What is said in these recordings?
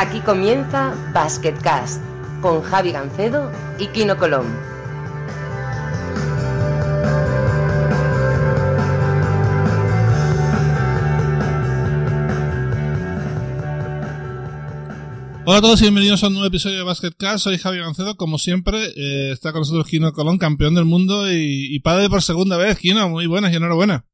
Aquí comienza Basketcast con Javi Gancedo y Kino Colón. Hola a todos y bienvenidos a un nuevo episodio de Basketcast. Soy Javi Gancedo, como siempre. eh, está con nosotros Kino Colón, campeón del mundo y, y padre por segunda vez. Kino, muy buenas y enhorabuena.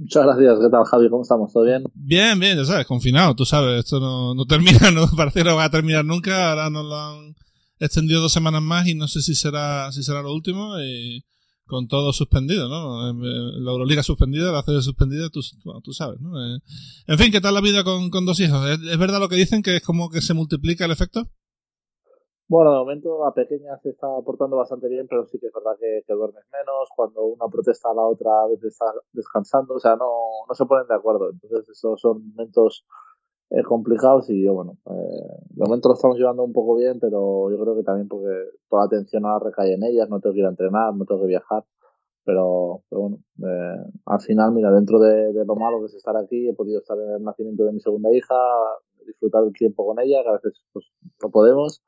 Muchas gracias. ¿Qué tal, Javi? ¿Cómo estamos? ¿Todo bien? Bien, bien, ya sabes, confinado, tú sabes, esto no, no termina, no parece que no va a terminar nunca, ahora nos lo han extendido dos semanas más y no sé si será, si será lo último, y con todo suspendido, ¿no? La Euroliga suspendida, la CD suspendida, tú, tú sabes, ¿no? Eh, En fin, ¿qué tal la vida con, con dos hijos? ¿Es, es verdad lo que dicen que es como que se multiplica el efecto? Bueno, de momento la pequeña se está portando bastante bien, pero sí que es verdad que, duermes menos. Cuando una protesta a la otra, a veces está descansando, o sea, no, no se ponen de acuerdo. Entonces, esos son momentos eh, complicados y yo, bueno, eh, de momento lo estamos llevando un poco bien, pero yo creo que también porque toda la atención ahora recae en ellas, no tengo que ir a entrenar, no tengo que viajar. Pero, pero bueno, eh, al final, mira, dentro de, de lo malo que es estar aquí, he podido estar en el nacimiento de mi segunda hija, disfrutar el tiempo con ella, que a veces pues, no podemos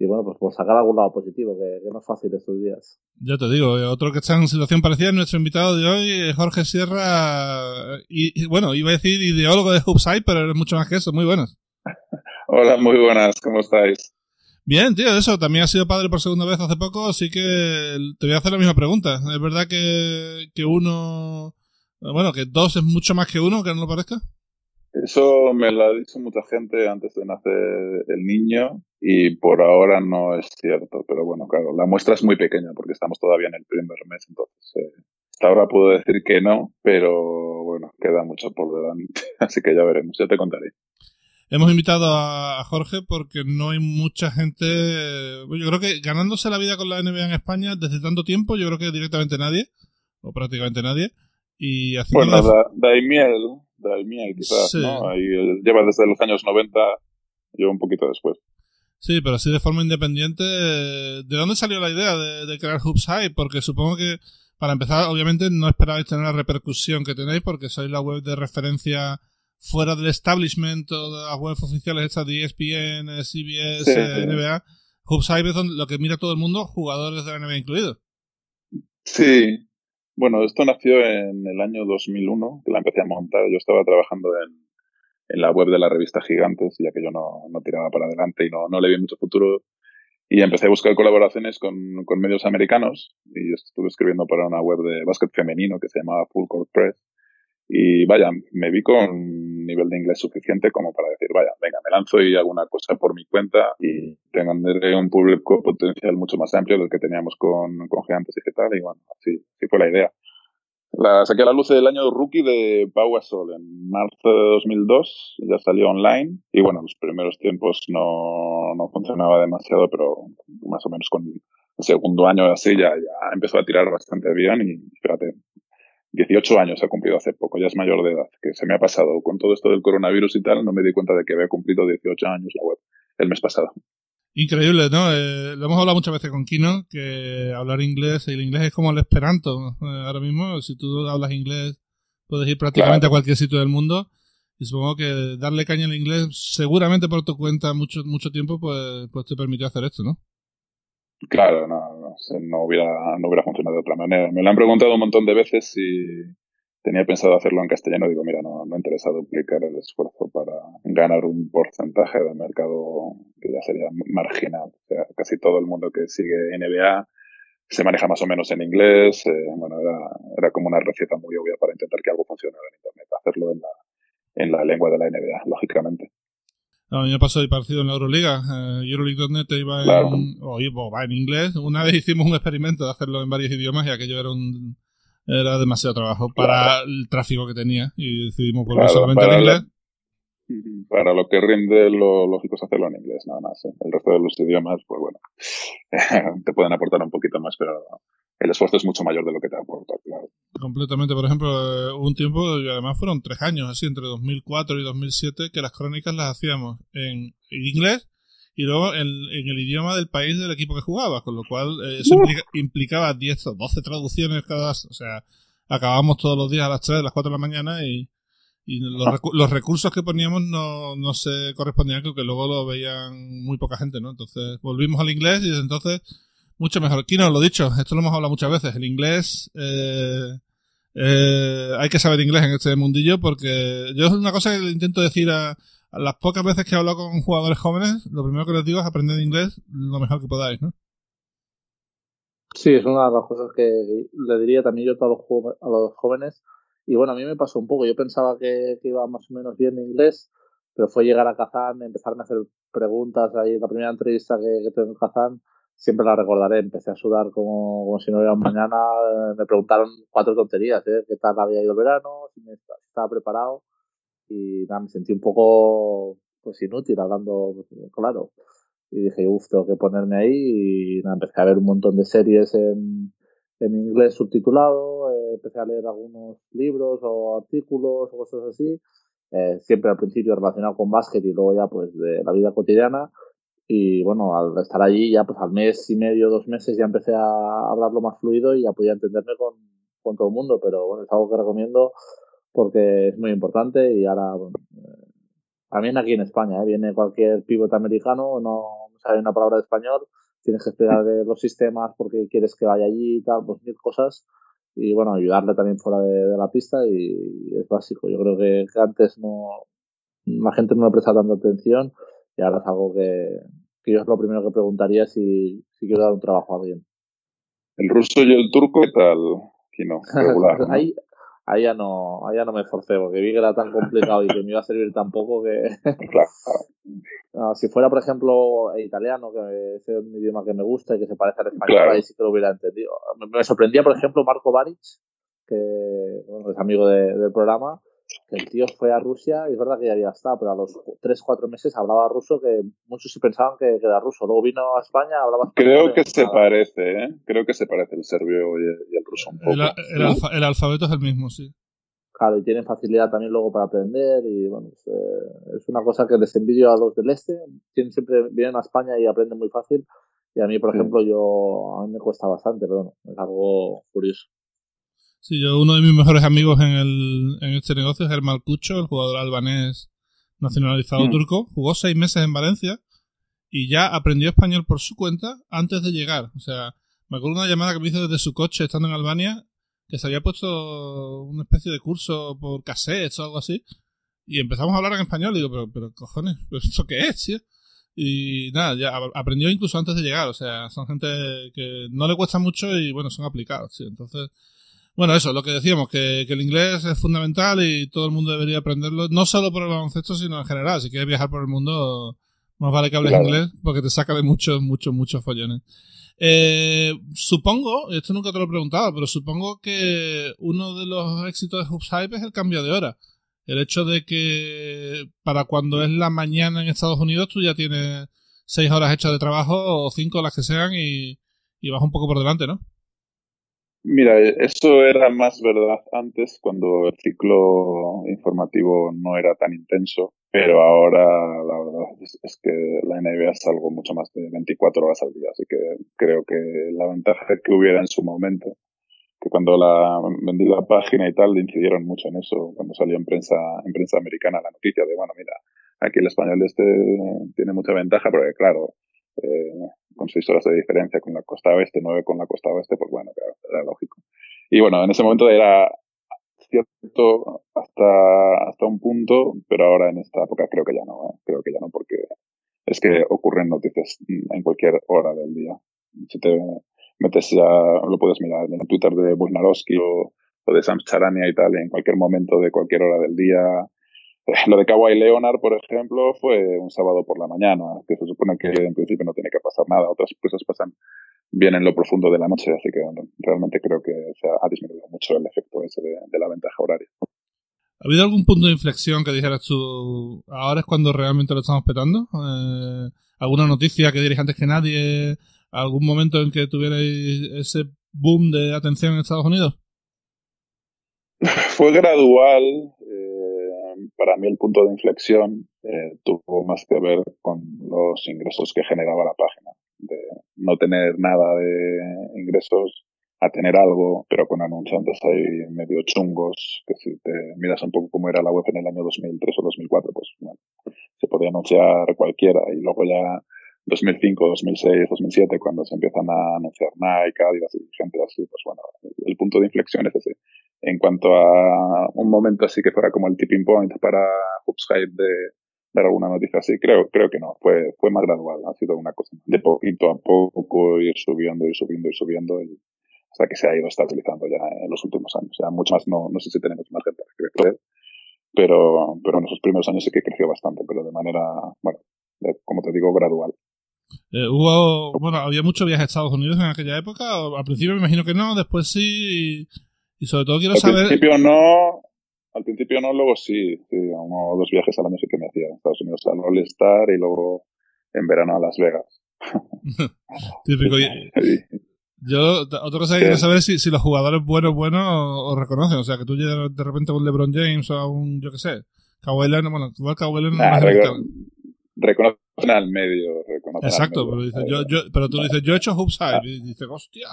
y bueno, pues por sacar algún lado positivo, que, que no es fácil estos días. Ya te digo, eh, otro que está en situación parecida es nuestro invitado de hoy, eh, Jorge Sierra, y, y, bueno, iba a decir ideólogo de Hoopside, pero es mucho más que eso, muy buenas. Hola, muy buenas, ¿cómo estáis? Bien, tío, eso, también has sido padre por segunda vez hace poco, así que te voy a hacer la misma pregunta. ¿Es verdad que, que uno, bueno, que dos es mucho más que uno, que no lo parezca? Eso me lo ha dicho mucha gente antes de nacer el niño y por ahora no es cierto. Pero bueno, claro, la muestra es muy pequeña porque estamos todavía en el primer mes, entonces eh, hasta ahora puedo decir que no, pero bueno, queda mucho por delante, así que ya veremos, ya te contaré. Hemos invitado a Jorge porque no hay mucha gente, yo creo que ganándose la vida con la NBA en España desde tanto tiempo, yo creo que directamente nadie, o prácticamente nadie. Y bueno, da, Daimiel, Daimiel quizás, sí. ¿no? Ahí lleva desde los años 90, yo un poquito después. Sí, pero así de forma independiente. ¿De dónde salió la idea de, de crear Hoops High? Porque supongo que, para empezar, obviamente no esperabais tener la repercusión que tenéis porque sois la web de referencia fuera del establishment de las webs oficiales estas de ESPN, CBS, sí, sí. NBA. Hoops High es donde, lo que mira todo el mundo, jugadores de la NBA incluidos. Sí. Bueno, esto nació en el año 2001, que la empecé a montar. Yo estaba trabajando en, en la web de la revista Gigantes, ya que yo no, no tiraba para adelante y no, no le vi mucho futuro. Y empecé a buscar colaboraciones con, con, medios americanos y estuve escribiendo para una web de básquet femenino que se llamaba Full Court Press. Y vaya, me vi con un nivel de inglés suficiente como para decir, vaya, venga, me lanzo y hago una cosa por mi cuenta y tendré un público potencial mucho más amplio del que teníamos con, con Gigantes y qué tal. Y bueno, así, así fue la idea. La saqué a la luz el año rookie de Pau en marzo de 2002, ya salió online y bueno, los primeros tiempos no, no funcionaba demasiado, pero más o menos con el segundo año así ya, ya empezó a tirar bastante bien y fíjate, 18 años ha cumplido hace poco, ya es mayor de edad, que se me ha pasado con todo esto del coronavirus y tal, no me di cuenta de que había cumplido 18 años la web el mes pasado. Increíble, ¿no? Eh, lo hemos hablado muchas veces con Kino, que hablar inglés, el inglés es como el esperanto. Eh, ahora mismo, si tú hablas inglés, puedes ir prácticamente claro. a cualquier sitio del mundo. Y supongo que darle caña al inglés, seguramente por tu cuenta mucho, mucho tiempo, pues, pues te permitió hacer esto, ¿no? Claro, no, no, hubiera, no hubiera funcionado de otra manera. Me lo han preguntado un montón de veces si tenía pensado hacerlo en castellano. Digo, mira, no, no interesa duplicar el esfuerzo para ganar un porcentaje del mercado que ya sería marginal. O sea, casi todo el mundo que sigue NBA se maneja más o menos en inglés. Eh, bueno, era, era como una receta muy obvia para intentar que algo funcionara en Internet. Hacerlo en la, en la lengua de la NBA, lógicamente. A mí me pasó parecido en la Euroliga. Eh, Euroleague.net iba, claro. en, o va en inglés. Una vez hicimos un experimento de hacerlo en varios idiomas y aquello era un era demasiado trabajo para claro. el tráfico que tenía y decidimos volver claro, solamente al inglés. Lo, para lo que rinde, lo lógico es hacerlo en inglés, nada más. ¿eh? El resto de los idiomas, pues bueno, te pueden aportar un poquito más, pero el esfuerzo es mucho mayor de lo que te aporta, claro. Completamente. Por ejemplo, eh, hubo un tiempo, y además fueron tres años, así, entre 2004 y 2007, que las crónicas las hacíamos en inglés y luego en, en, el idioma del país del equipo que jugaba, con lo cual eh, eso implica, implicaba 10 o 12 traducciones cada, o sea, acabábamos todos los días a las 3, a las 4 de la mañana y, y los, los recursos que poníamos no, no se correspondían con que luego lo veían muy poca gente, ¿no? Entonces volvimos al inglés y desde entonces mucho mejor. Kino, lo dicho, esto lo hemos hablado muchas veces, el inglés... Eh, eh, hay que saber inglés en este mundillo porque yo es una cosa que le intento decir a, las pocas veces que hablo con jugadores jóvenes, lo primero que les digo es aprender inglés lo mejor que podáis, ¿no? Sí, es una de las cosas que le diría también yo a los, a los jóvenes. Y bueno, a mí me pasó un poco. Yo pensaba que, iba más o menos bien de inglés, pero fue llegar a Kazán, empezarme a hacer preguntas. Ahí la primera entrevista que, que tuve en Kazán, siempre la recordaré. Empecé a sudar como, si no hubiera mañana. Me preguntaron cuatro tonterías, ¿eh? ¿Qué tal había ido el verano? Si me estaba preparado y nada, me sentí un poco pues inútil hablando claro. Y dije, uff, tengo que ponerme ahí y nada, empecé a ver un montón de series en, en inglés subtitulado, eh, empecé a leer algunos libros o artículos o cosas así, eh, siempre al principio relacionado con básquet y luego ya pues de la vida cotidiana. Y bueno, al estar allí ya pues al mes y medio, dos meses ya empecé a hablarlo más fluido y ya podía entenderme con, todo el mundo, pero bueno, es algo que recomiendo porque es muy importante y ahora, bueno, eh, también aquí en España, ¿eh? viene cualquier pivote americano, no sabe una palabra de español, tienes que explicar los sistemas porque quieres que vaya allí y tal, pues mil cosas. Y bueno, ayudarle también fuera de, la pista y, es básico. Yo creo que, antes no, la gente no le presta tanta atención y ahora es algo que, que yo es lo primero que preguntaría si, si quiero dar un trabajo a alguien. El ruso y el turco, ¿qué tal? no, regular, Ahí, ahí ya no, ahí ya no me esforcé porque vi que era tan complicado y que me iba a servir tan poco que... claro. si fuera, por ejemplo, italiano, que es un idioma que me gusta y que se parece al español, ahí sí que lo hubiera entendido. Me, sorprendía, por ejemplo, Marco Baric, que es amigo del programa, el tío fue a Rusia y es verdad que ya había estado, pero a los 3, 4 meses hablaba ruso que muchos sí pensaban que, era ruso. Luego vino a España, hablaba Creo que se parece, ¿eh? Creo que se parece el serbio y, el ruso un poco. El, alfabeto es el mismo, sí. Claro, y tienen facilidad también luego para aprender y bueno, es, eh, es una cosa que les envidio a los del este. Tienen, siempre vienen a España y aprenden muy fácil. Y a mí, por ejemplo, yo a mí me cuesta bastante, pero bueno, es algo curioso. Sí, yo uno de mis mejores amigos en, el, en este negocio es Hermal Cucho, el jugador albanés nacionalizado mm. turco. Jugó seis meses en Valencia y ya aprendió español por su cuenta antes de llegar. O sea, me acuerdo una llamada que me hizo desde su coche estando en Albania que se había puesto una especie de curso por cassettes o algo así. Y empezamos a hablar en español. Y digo, pero, pero cojones, ¿esto qué es, tío? Y nada, ya aprendió incluso antes de llegar. O sea, son gente que no le cuesta mucho y bueno, son aplicados, tío. Entonces, bueno, eso, lo que decíamos, que, el inglés es fundamental y todo el mundo debería aprenderlo, no solo por el baloncesto, sino en general. Si quieres viajar por el mundo, más vale que hables inglés porque te saca de muchos, muchos, muchos follones. Eh, supongo, esto nunca te lo he preguntado, pero supongo que uno de los éxitos de Hoops Hype es el cambio de hora. El hecho de que para cuando es la mañana en Estados Unidos tú ya tienes seis horas hechas de trabajo o cinco las que sean y, y vas un poco por delante, ¿no? Mira, eso era más verdad antes, cuando el ciclo informativo no era tan intenso, pero ahora la verdad es, que la NBA es mucho más de 24 horas al día, así que creo que la ventaja que hubiera en su momento, que cuando la vendí la página y tal, incidieron mucho en eso, cuando salió en prensa, en prensa americana la noticia de, bueno, mira, aquí el español este tiene mucha ventaja, porque claro, eh, con seis horas de diferencia con la costa oeste, nueve con la costa oeste, pues bueno, era lógico. Y bueno, en ese momento era cierto hasta, hasta un punto, pero ahora en esta época creo que ya no, ¿eh? creo que ya no, porque es que ocurren noticias en cualquier hora del día. Si te metes ya, lo puedes mirar en Twitter de Wojnarowski o, o de Sam Charania y tal, en cualquier momento de cualquier hora del día, lo de Kawhi Leonard, por ejemplo, fue un sábado por la mañana, que se supone que en principio no tiene que pasar nada. Otras cosas pasan bien en lo profundo de la noche, así que realmente creo que se ha disminuido mucho el efecto ese de, la ventaja horaria. ¿Ha habido algún punto de inflexión que dijeras tú, ahora es cuando realmente lo estamos petando? Eh, ¿Alguna noticia que diréis antes que nadie? ¿Algún momento en que tuvierais ese boom de atención en Estados Unidos? Fue gradual. Para mí el punto de inflexión eh, tuvo más que ver con los ingresos que generaba la página. De no tener nada de ingresos a tener algo, pero con anunciantes ahí medio chungos, que si te miras un poco cómo era la web en el año 2003 o 2004, pues bueno, se podía anunciar cualquiera y luego ya 2005, 2006, 2007, cuando se empiezan a anunciar Nike, Adidas y gente así, pues bueno, el punto de inflexión es ese. En cuanto a un momento así que fuera como el tipping point para Hoops Hype de dar alguna noticia así, creo, creo que no, fue, fue más gradual, ha sido una cosa de poquito a poco ir subiendo, ir subiendo, ir subiendo y hasta que se ha ido estabilizando ya en los últimos años. Sea, mucho más no, no sé si tenemos más gente que crecer, pero, pero en esos primeros años sí que creció bastante, pero de manera, bueno, como te digo, gradual. Eh, hubo, bueno, había mucho viaje a Estados Unidos en aquella época. Al principio me imagino que no, después sí. Sobre todo quiero saber. Al principio no, al principio no, luego sí. sí uno o dos viajes al año sí que me hacía. Estados Unidos al All Star y luego en verano a Las Vegas. Típico. Yo, otra cosa que quiero saber es si, si los jugadores buenos, buenos os reconocen. O sea, que tú llegas de repente con LeBron James o a un, yo qué sé, Kawhi Leonard, bueno, igual Kawhi Leonard nah, reconocen al medio. Reconocen Exacto, al medio. Pero, dice, yo, yo, pero tú dices, yo he hecho hoops high. Y dices, hostia.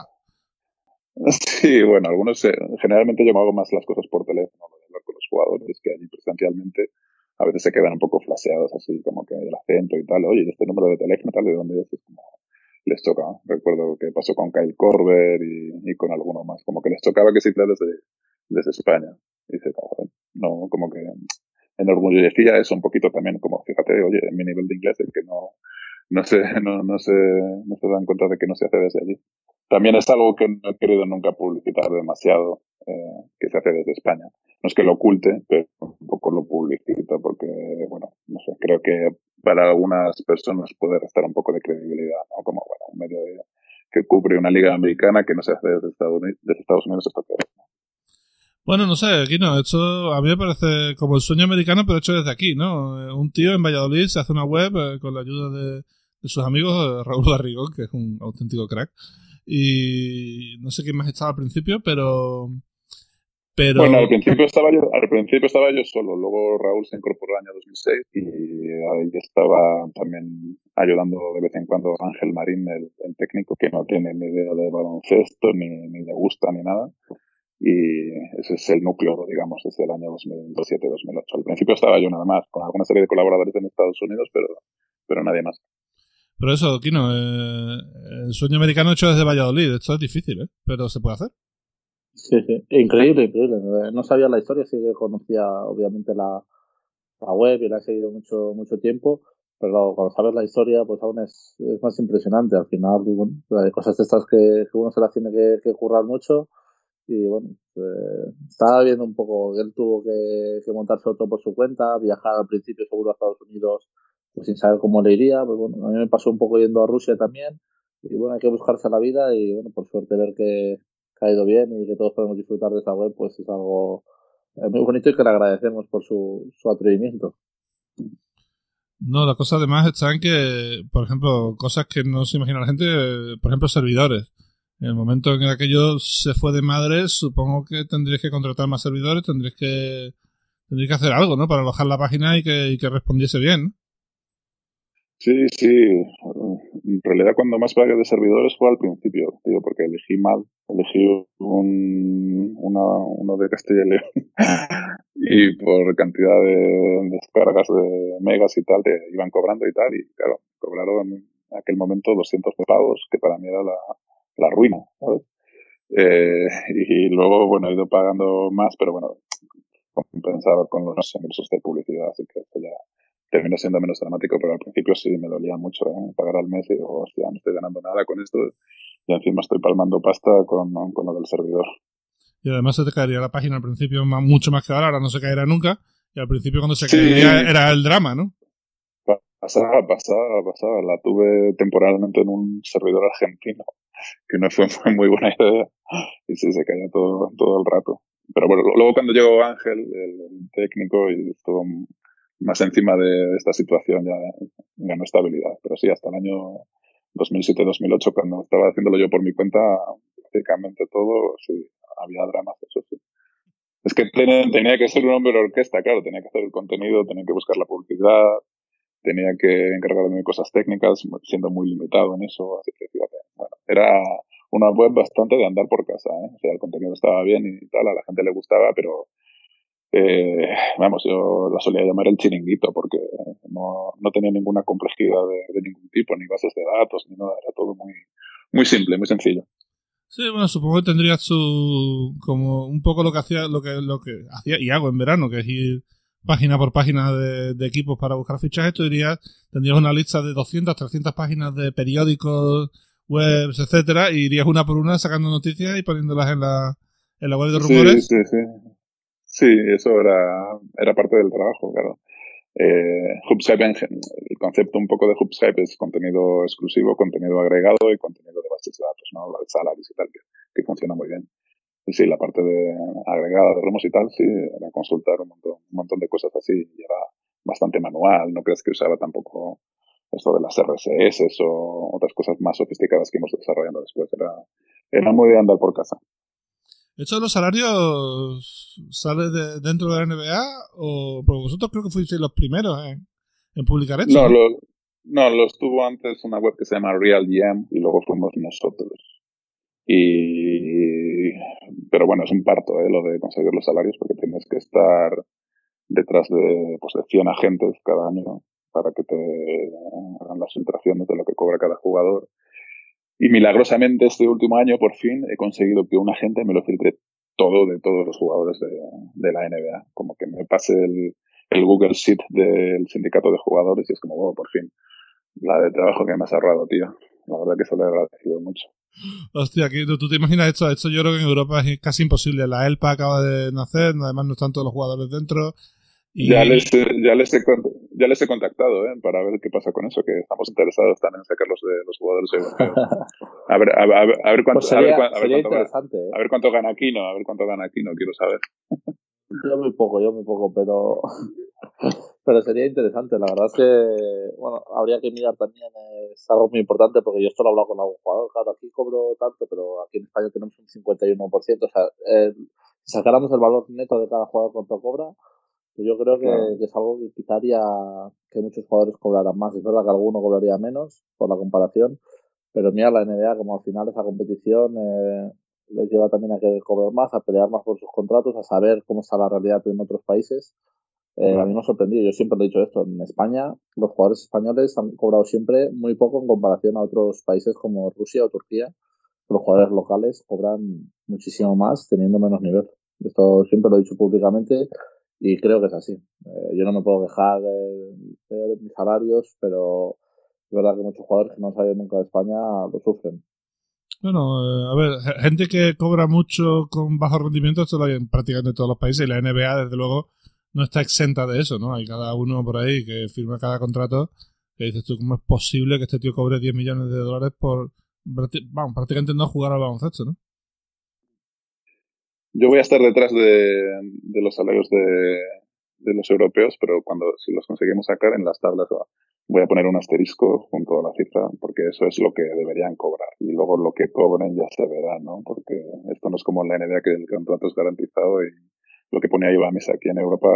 Sí, bueno, algunos, eh, generalmente yo me hago más las cosas por teléfono, hablar con los jugadores, que allí presencialmente a veces se quedan un poco flaseados así, como que el acento y tal, oye, este número de teléfono, tal, ¿de dónde es? Es como, les toca. Recuerdo que pasó con Kyle Korver y, con alguno más. Como que les tocaba que se desde, desde España. Y dice, no, como que enorgullecía eso un poquito también, como fíjate, oye, en mi nivel de inglés es que no, no se, no, no se, no se dan cuenta de que no se hace desde allí. También es algo que no he querido nunca publicitar demasiado, eh, que se hace desde España. No es que lo oculte, pero un poco lo publicito porque, bueno, no sé, creo que para algunas personas puede restar un poco de credibilidad, ¿no? Como, bueno, un medio de, que cubre una liga americana que no se hace desde Estados Unidos, hasta ¿no? Bueno, no sé, aquí no, esto a mí me parece como el sueño americano, pero hecho desde aquí, ¿no? Un tío en Valladolid se hace una web eh, con la ayuda de, sus amigos, eh, Raúl Barrigón, que es un auténtico crack, y no sé quién más estaba al principio, pero pero... Bueno, al principio estaba yo, al principio estaba yo solo, luego Raúl se incorporó el año 2006 y ahí estaba también ayudando de vez en cuando Ángel Marín, el, el técnico, que no tiene ni idea de baloncesto, ni, ni le gusta, ni nada. Y ese es el núcleo, digamos, desde el año 2007-2008. Al principio estaba yo nada más, con alguna serie de colaboradores en Estados Unidos, pero, pero nadie más. Pero eso, Kino, eh, el sueño americano hecho desde Valladolid, esto es difícil, ¿eh? Pero se puede hacer. Sí, sí, increíble, increíble. No sabía la historia, sí que conocía obviamente la, la web y la he seguido mucho, mucho tiempo, pero cuando sabes la historia, pues aún es, es más impresionante. Al final, bueno, hay cosas de estas que, uno se las tiene que, que currar mucho. Y bueno, eh, estaba viendo un poco él tuvo que, que montarse todo por su cuenta, viajar al principio seguro a Estados Unidos pues sin saber cómo le iría. Pues bueno, a mí me pasó un poco yendo a Rusia también. Y bueno, hay que buscarse la vida y bueno, por suerte ver que, ha ido bien y que todos podemos disfrutar de esa web, pues es algo eh, muy bonito y que le agradecemos por su, su atrevimiento. No, la cosa además está en que, por ejemplo, cosas que no se imagina la gente, por ejemplo, servidores. En el momento en que aquello se fue de madre, supongo que tendríais que contratar más servidores, tendríais que, tendríais que hacer algo, ¿no? Para alojar la página y que, y que respondiese bien. Sí, sí. En realidad cuando más pagué de servidores fue al principio, tío, porque elegí mal. Elegí un, una, uno de Castilla y León. y por cantidad de descargas de megas y tal, te iban cobrando y tal. Y claro, cobraron en aquel momento 200 pagos, que para mí era la, la ruina, ¿sabes? Eh, y luego, bueno, he ido pagando más, pero bueno, compensaba con los ingresos de publicidad, así que ya terminó siendo menos dramático, pero al principio sí me dolía mucho ¿eh? pagar al mes y digo, hostia, no estoy ganando nada con esto y encima estoy palmando pasta con, con lo del servidor. Y además se te caería la página al principio mucho más que ahora, ahora no se caerá nunca, y al principio cuando se caería era el drama, ¿no? Pasaba, pasaba, pasaba. La tuve temporalmente en un servidor argentino, que no fue muy buena idea, y sí, se caía todo, todo el rato. Pero bueno, luego cuando llegó Ángel, el, técnico, y estuvo más encima de esta situación ya ganó estabilidad. Pero sí, hasta el año 2007-2008, cuando estaba haciéndolo yo por mi cuenta, prácticamente todo, sí, había dramas, eso sí. Es que tenía, que ser un hombre de orquesta, claro, tenía que hacer el contenido, tenía que buscar la publicidad, tenía que encargarme de cosas técnicas, siendo muy limitado en eso, así que bueno, era una web bastante de andar por casa, ¿eh? O sea, el contenido estaba bien y tal, a la gente le gustaba, pero eh, vamos, yo la solía llamar el chiringuito porque no, no tenía ninguna complejidad de, ningún tipo, ni bases de datos, ni nada, era todo muy, muy simple, muy sencillo. Sí, bueno, supongo que tendría su como un poco lo que hacía lo que lo que hacía y hago en verano, que es ir página por página de, equipos para buscar fichajes, tú dirías, tendrías una lista de 200, 300 páginas de periódicos, webs, etcétera, y irías una por una sacando noticias y poniéndolas en la, en la web de rumores. Sí, sí, sí. Sí, eso era, era parte del trabajo, claro. Eh, el concepto un poco de Hubscape es contenido exclusivo, contenido agregado y contenido de bases de datos, ¿no? La salaries y tal, que, funciona muy bien. Y sí, la parte de agregada de rumos y tal, sí, era consultar un montón, un montón de cosas así y era bastante manual, no crees que usaba tampoco esto de las RSS o otras cosas más sofisticadas que hemos desarrollado después, era, era muy de andar por casa. ¿Esto de los salarios sale de, dentro de la NBA? O, porque vosotros creo que fuisteis los primeros en, publicar esto. No, Lo, no, lo estuvo antes una web que se llama RealGM y luego fuimos nosotros. Y, pero bueno, es un parto ¿eh? lo de conseguir los salarios porque tienes que estar detrás de, pues, de 100 agentes cada año para que te hagan las filtraciones de lo que cobra cada jugador y milagrosamente este último año, por fin, he conseguido que un agente me lo filtre todo de todos los jugadores de, de la NBA. Como que me pase el, el, Google Sheet del sindicato de jugadores y es como, oh, por fin, la de trabajo que me has ahorrado, tío. La verdad que se lo he agradecido mucho. Hostia, aquí, ¿tú, te imaginas esto? Esto yo creo que en Europa es casi imposible. La ELPA acaba de nacer, además no están todos los jugadores dentro. Ya, les, ya, les he, ya les he contactado ¿eh? para ver qué pasa con eso, que estamos interesados también en sacarlos de los jugadores A ver, a, ver, a ver cuánto, a ver, cuánto, gana Aquino, a ver cuánto gana Aquino, quiero saber. Yo muy poco, yo muy poco, pero pero sería interesante. La verdad es que, bueno, habría que mirar también, es algo muy importante porque yo esto lo he hablado con algún jugador. Claro, aquí cobro tanto, pero aquí en España tenemos un 51%. O sea, eh, sacáramos el valor neto de cada jugador cuánto cobra, yo creo que, es algo que quitaría que muchos jugadores cobraran más. Es verdad que alguno cobraría menos por la comparación, pero mira la NBA como al final esa competición eh, les lleva también a querer cobrar más, a pelear más por sus contratos, a saber cómo está la realidad en otros países. Eh, a mí me ha sorprendido, yo siempre he dicho esto, en España los jugadores españoles han cobrado siempre muy poco en comparación a otros países como Rusia o Turquía. Los jugadores locales cobran muchísimo más teniendo menos nivel. Esto siempre lo he dicho públicamente y creo que es así. Eh, yo no me puedo quejar de, mis salarios, pero es verdad que muchos jugadores que no han salido nunca de España lo sufren. Bueno, eh, a ver, gente que cobra mucho con bajo rendimiento, esto lo hay en prácticamente todos los países y la NBA, desde luego, no está exenta de eso, ¿no? Hay cada uno por ahí que firma cada contrato que dices tú, ¿cómo es posible que este tío cobre 10 millones de dólares por, vamos, prácticamente no jugar al baloncesto, ¿no? Yo voy a estar detrás de, de los salarios de, de, los europeos, pero cuando si los conseguimos sacar en las tablas voy a poner un asterisco junto a la cifra, porque eso es lo que deberían cobrar. Y luego lo que cobren ya se verá, ¿no? Porque esto no es como la NDA que el contrato es garantizado y lo que pone mesa aquí en Europa,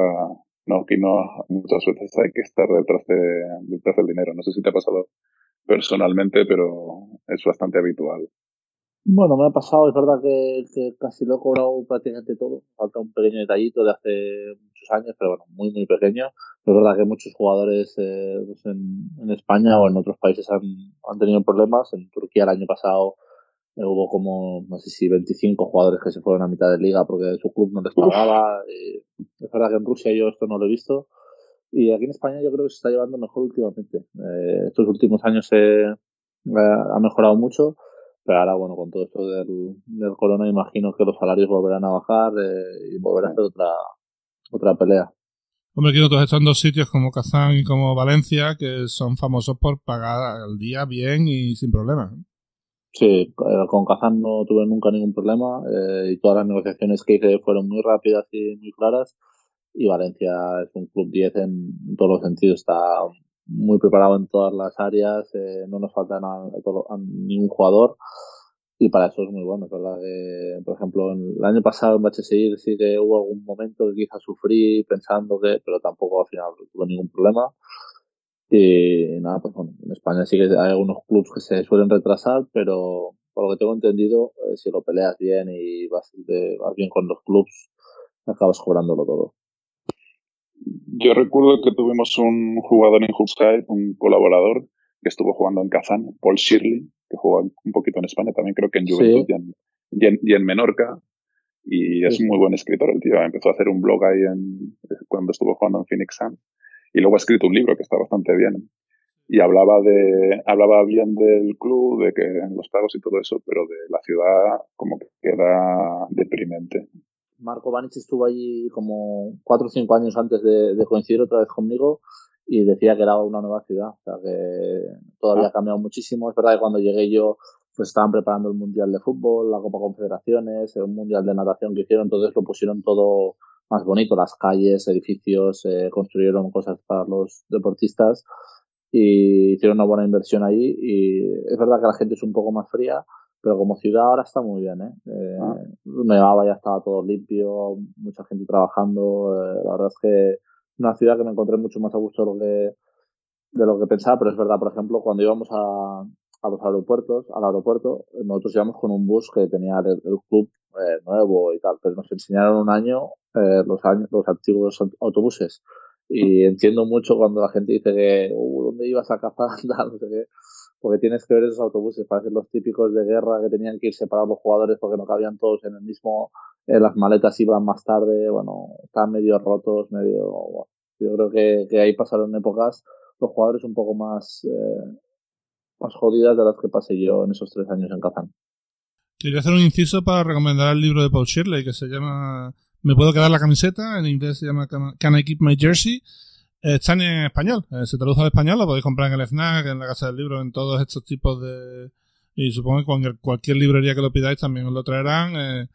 no, aquí no, muchas veces hay que estar detrás, de, detrás del dinero. No sé si te ha pasado personalmente, pero es bastante habitual. Bueno, me ha pasado, es verdad que, casi lo he cobrado prácticamente todo. Falta un pequeño detallito de hace muchos años, pero bueno, muy, muy pequeño. es verdad que muchos jugadores eh, pues en, en, España o en otros países han, han tenido problemas. En Turquía el año pasado eh, hubo como, no sé si 25 jugadores que se fueron a mitad de liga porque su club no les pagaba. es verdad que en Rusia yo esto no lo he visto. Y aquí en España yo creo que se está llevando mejor últimamente. Eh, estos últimos años se ha mejorado mucho pero ahora, bueno, con todo esto del, del corona, imagino que los salarios volverán a bajar eh, y volverá a hacer otra, otra pelea. Hombre, aquí nosotros están dos sitios como Kazán y como Valencia que son famosos por pagar al día bien y sin problemas. Sí, eh, con Kazán no tuve nunca ningún problema eh, y todas las negociaciones que hice fueron muy rápidas y muy claras. Y Valencia es un club 10 en, en todos los sentidos. Está muy preparado en todas las áreas, eh, no nos falta nada, a, ningún jugador y para eso es muy bueno, verdad que, por ejemplo, el año pasado en Bachesir sí que hubo algún momento que quizás sufrí pensando que, pero tampoco al final tuve ningún problema. Y nada, pues bueno, en España sí que hay algunos clubes que se suelen retrasar, pero por lo que tengo entendido, eh, si lo peleas bien y vas, bien con los clubs, acabas cobrándolo todo. Yo recuerdo que tuvimos un jugador en Hubside, un colaborador, que estuvo jugando en Kazán, Paul Shirley, que jugó un poquito en España, también creo que en Juventud y, en, Menorca. Y es muy buen escritor el tío. Empezó a hacer un blog ahí en, cuando estuvo jugando en Phoenix Sun. Y luego ha escrito un libro que está bastante bien. Y hablaba de, hablaba bien del club, de que los pagos y todo eso, pero de la ciudad como que era deprimente. Marco Banich estuvo allí como cuatro o cinco años antes de, coincidir otra vez conmigo y decía que era una nueva ciudad, o sea que todavía ha ah. cambiado muchísimo. Es verdad que cuando llegué yo pues estaban preparando el Mundial de Fútbol, la Copa Confederaciones, el Mundial de Natación que hicieron, entonces lo pusieron todo más bonito, las calles, edificios, eh, construyeron cosas para los deportistas y hicieron una buena inversión ahí y es verdad que la gente es un poco más fría, pero como ciudad ahora está muy bien, ¿eh? eh ah. Nevaba ya estaba todo limpio, mucha gente trabajando. Eh, la verdad es que una ciudad que me encontré mucho más a gusto de lo que, de lo que pensaba, pero es verdad, por ejemplo, cuando íbamos a, a los aeropuertos, al aeropuerto, nosotros íbamos con un bus que tenía el, club eh, nuevo y tal, pero nos enseñaron un año eh, los años, los antiguos autobuses. Y entiendo mucho cuando la gente dice que, uh, ¿dónde ibas a cazar? no sé qué porque tienes que ver esos autobuses, parecen los típicos de guerra que tenían que ir separados los jugadores porque no cabían todos en el mismo, eh, las maletas iban más tarde, bueno, estaban medio rotos, medio, yo creo que, que, ahí pasaron épocas los jugadores un poco más, eh, más jodidas de las que pasé yo en esos tres años en Kazán. Quería hacer un inciso para recomendar el libro de Paul Shirley que se llama Me puedo quedar la camiseta, en inglés se llama Can I Keep My Jersey? Está en español, eh, se traduce al español, lo podéis comprar en el FNAC, en la Casa del Libro, en todos estos tipos de... Y supongo que cualquier, librería que lo pidáis también os lo traerán. Eh,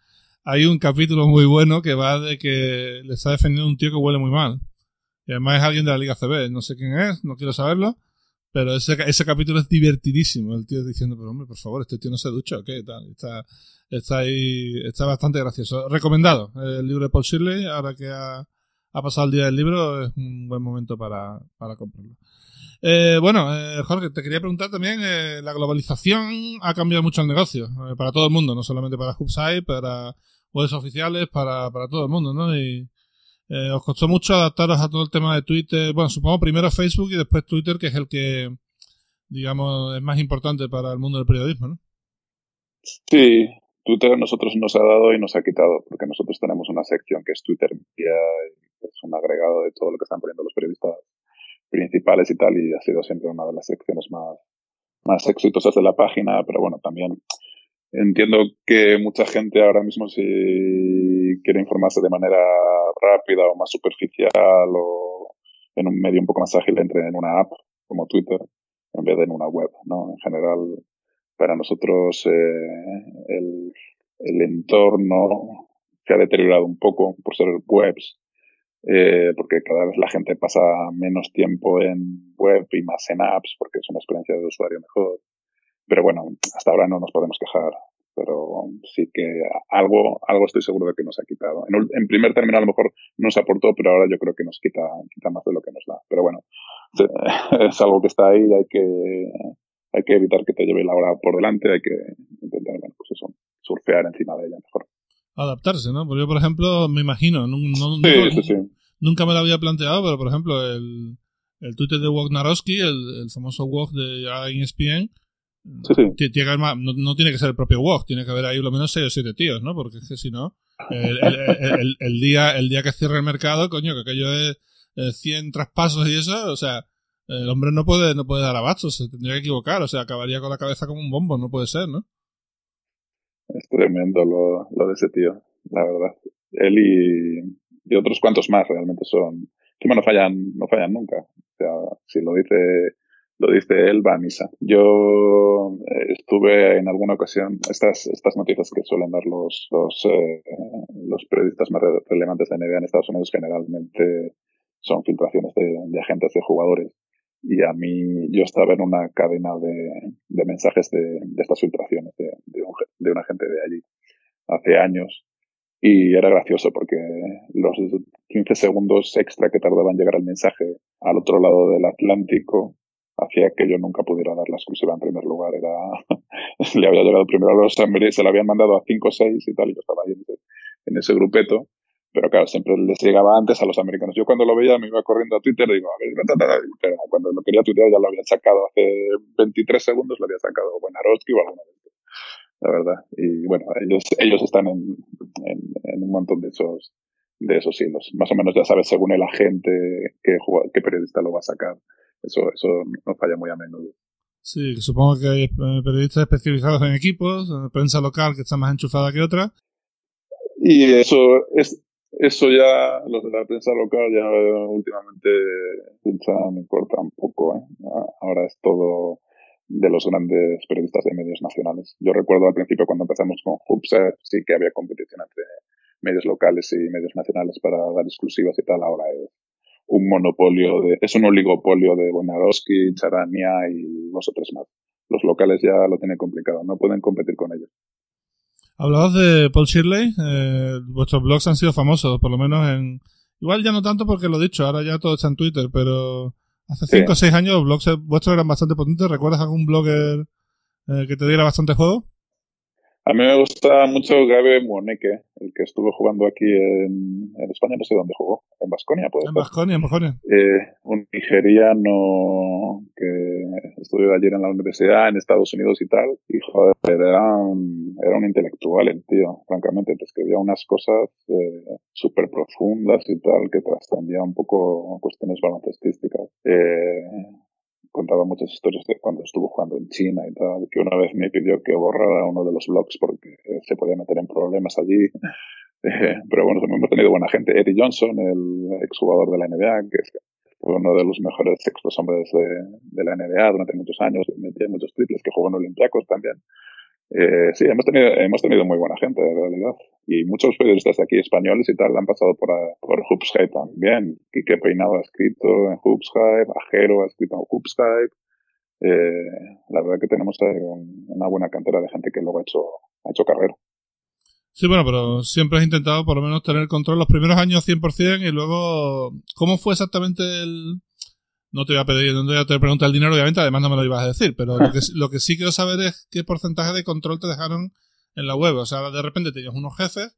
hay un capítulo muy bueno que va de que le está defendiendo un tío que huele muy mal. Y además es alguien de la Liga CB, no sé quién es, no quiero saberlo. Pero ese, ese capítulo es divertidísimo. El tío diciendo, pero hombre, por favor, este tío no se ducha qué tal. Está, está ahí, está bastante gracioso. Recomendado el libro de Paul Shirley, ahora que ha, ha pasado el día del libro, es un buen momento para, para comprarlo. Eh, bueno, eh, Jorge, te quería preguntar también, eh, la globalización ha cambiado mucho el negocio, eh, para todo el mundo, no solamente para Hubside, para webs oficiales, para, para todo el mundo, ¿no? Y eh, os costó mucho adaptaros a todo el tema de Twitter, bueno, supongo primero Facebook y después Twitter, que es el que, digamos, es más importante para el mundo del periodismo, ¿no? Sí, Twitter a nosotros nos ha dado y nos ha quitado, porque nosotros tenemos una sección que es Twitter Media es un agregado de todo lo que están poniendo los periodistas principales y tal, y ha sido siempre una de las secciones más, más exitosas de la página, pero bueno, también entiendo que mucha gente ahora mismo si quiere informarse de manera rápida o más superficial o en un medio un poco más ágil entre en una app como Twitter en vez de en una web, ¿no? En general, para nosotros eh, el, el entorno se ha deteriorado un poco por ser webs eh, porque cada vez la gente pasa menos tiempo en web y más en apps, porque es una experiencia de usuario mejor. Pero bueno, hasta ahora no nos podemos quejar, pero sí que algo, algo estoy seguro de que nos ha quitado. En, en primer término a lo mejor nos aportó, pero ahora yo creo que nos quita, quita más de lo que nos da. Pero bueno, es algo que está ahí, hay que, hay que evitar que te lleve la hora por delante, hay que intentar, bueno, pues eso, surfear encima de ella mejor adaptarse, ¿no? Porque yo, por ejemplo, me imagino, no, nunca me lo había planteado, pero por ejemplo, el, el Twitter de Wognarowski, el, el famoso Wog de ESPN, tiene no, tiene que ser el propio Wog, tiene que haber ahí lo menos 6 o 7 tíos, ¿no? Porque es que si no, el, el, día, el día que cierre el mercado, coño, que aquello es 100 traspasos y eso, o sea, el hombre no puede, no puede dar abasto, se tendría que equivocar, o sea, acabaría con la cabeza como un bombo, no puede ser, ¿no? Es tremendo lo, lo de ese tío, la verdad. Él y, y otros cuantos más realmente son, que no fallan, no fallan nunca. O sea, si lo dice, lo dice él, va a misa. Yo eh, estuve en alguna ocasión, estas, estas noticias que suelen dar los, los, eh, los periodistas más relevantes de NBA en Estados Unidos generalmente son filtraciones de, agentes de jugadores. Y a mí, yo estaba en una cadena de, de mensajes de, estas filtraciones de, de, un, de una gente de allí hace años. Y era gracioso porque los 15 segundos extra que tardaba en llegar el mensaje al otro lado del Atlántico hacía que yo nunca pudiera dar la exclusiva en primer lugar. Era, le había llegado primero a los se la habían mandado a 5 o 6 y tal, y yo estaba ahí en ese, grupeto. Pero claro, siempre les llegaba antes a los americanos. Yo cuando lo veía me iba corriendo a Twitter y digo, a ver, pero cuando lo quería tuitear ya lo había sacado hace 23 segundos, lo había sacado Buenarowski o alguna vez. La verdad. Y bueno, ellos, ellos están en, en, un montón de esos, de esos hilos. Más o menos ya sabes según el agente qué, qué periodista lo va a sacar. Eso, eso no falla muy a menudo. Sí, supongo que hay eh, periodistas especializados en equipos, en prensa local que está más enchufada que otra. Y eso es eso ya, los de la prensa local ya últimamente me importa un poco. ¿eh? Ahora es todo de los grandes periodistas de medios nacionales. Yo recuerdo al principio cuando empezamos con Hubser, sí que había competición entre medios locales y medios nacionales para dar exclusivas y tal. Ahora es un monopolio, de, es un oligopolio de Bonarowski, Charania y los otros más. Los locales ya lo tienen complicado, no pueden competir con ellos. Hablabas de Paul Shirley, eh, vuestros blogs han sido famosos, por lo menos en... Igual ya no tanto porque lo he dicho, ahora ya todo está en Twitter, pero hace 5 o 6 años los blogs vuestros eran bastante potentes. ¿Recuerdas algún blogger eh, que te diera bastante juego? A mí me gusta mucho Gabe Muoneque, el que estuvo jugando aquí en, España, no sé dónde jugó, en Basconia, En Basconia, en Basconia. Eh, un nigeriano que estudió ayer en la universidad en Estados Unidos y tal, y joder, era un, era un intelectual el tío, francamente, te escribía unas cosas eh, súper profundas y tal, que trascendía un poco cuestiones baloncestísticas. Eh, contaba muchas historias de cuando estuvo jugando en China y tal, que una vez me pidió que borrara uno de los blogs porque se podía meter en problemas allí. Eh, pero bueno, hemos tenido buena gente. Eddie Johnson, el exjugador de la NBA, que fue uno de los mejores sextos hombres de, de la NBA durante muchos años, metía muchos triples, que jugó en Olympiacos también. Eh, sí, hemos tenido, hemos tenido muy buena gente, en realidad. Y muchos periodistas de aquí españoles y tal han pasado por, por Hoops también. Quique Peinado ha escrito en Hoops Ajero ha escrito en Hoops eh, la verdad que tenemos una buena cantera de gente que luego ha hecho, ha hecho carrera. Sí, bueno, pero siempre has intentado por lo menos tener control los primeros años 100% y luego, ¿cómo fue exactamente el, no te voy a pedir, no te voy a preguntar el dinero, obviamente, además no me lo ibas a decir, pero lo que, lo que sí quiero saber es qué porcentaje de control te dejaron en la web. O sea, de repente tenías unos jefes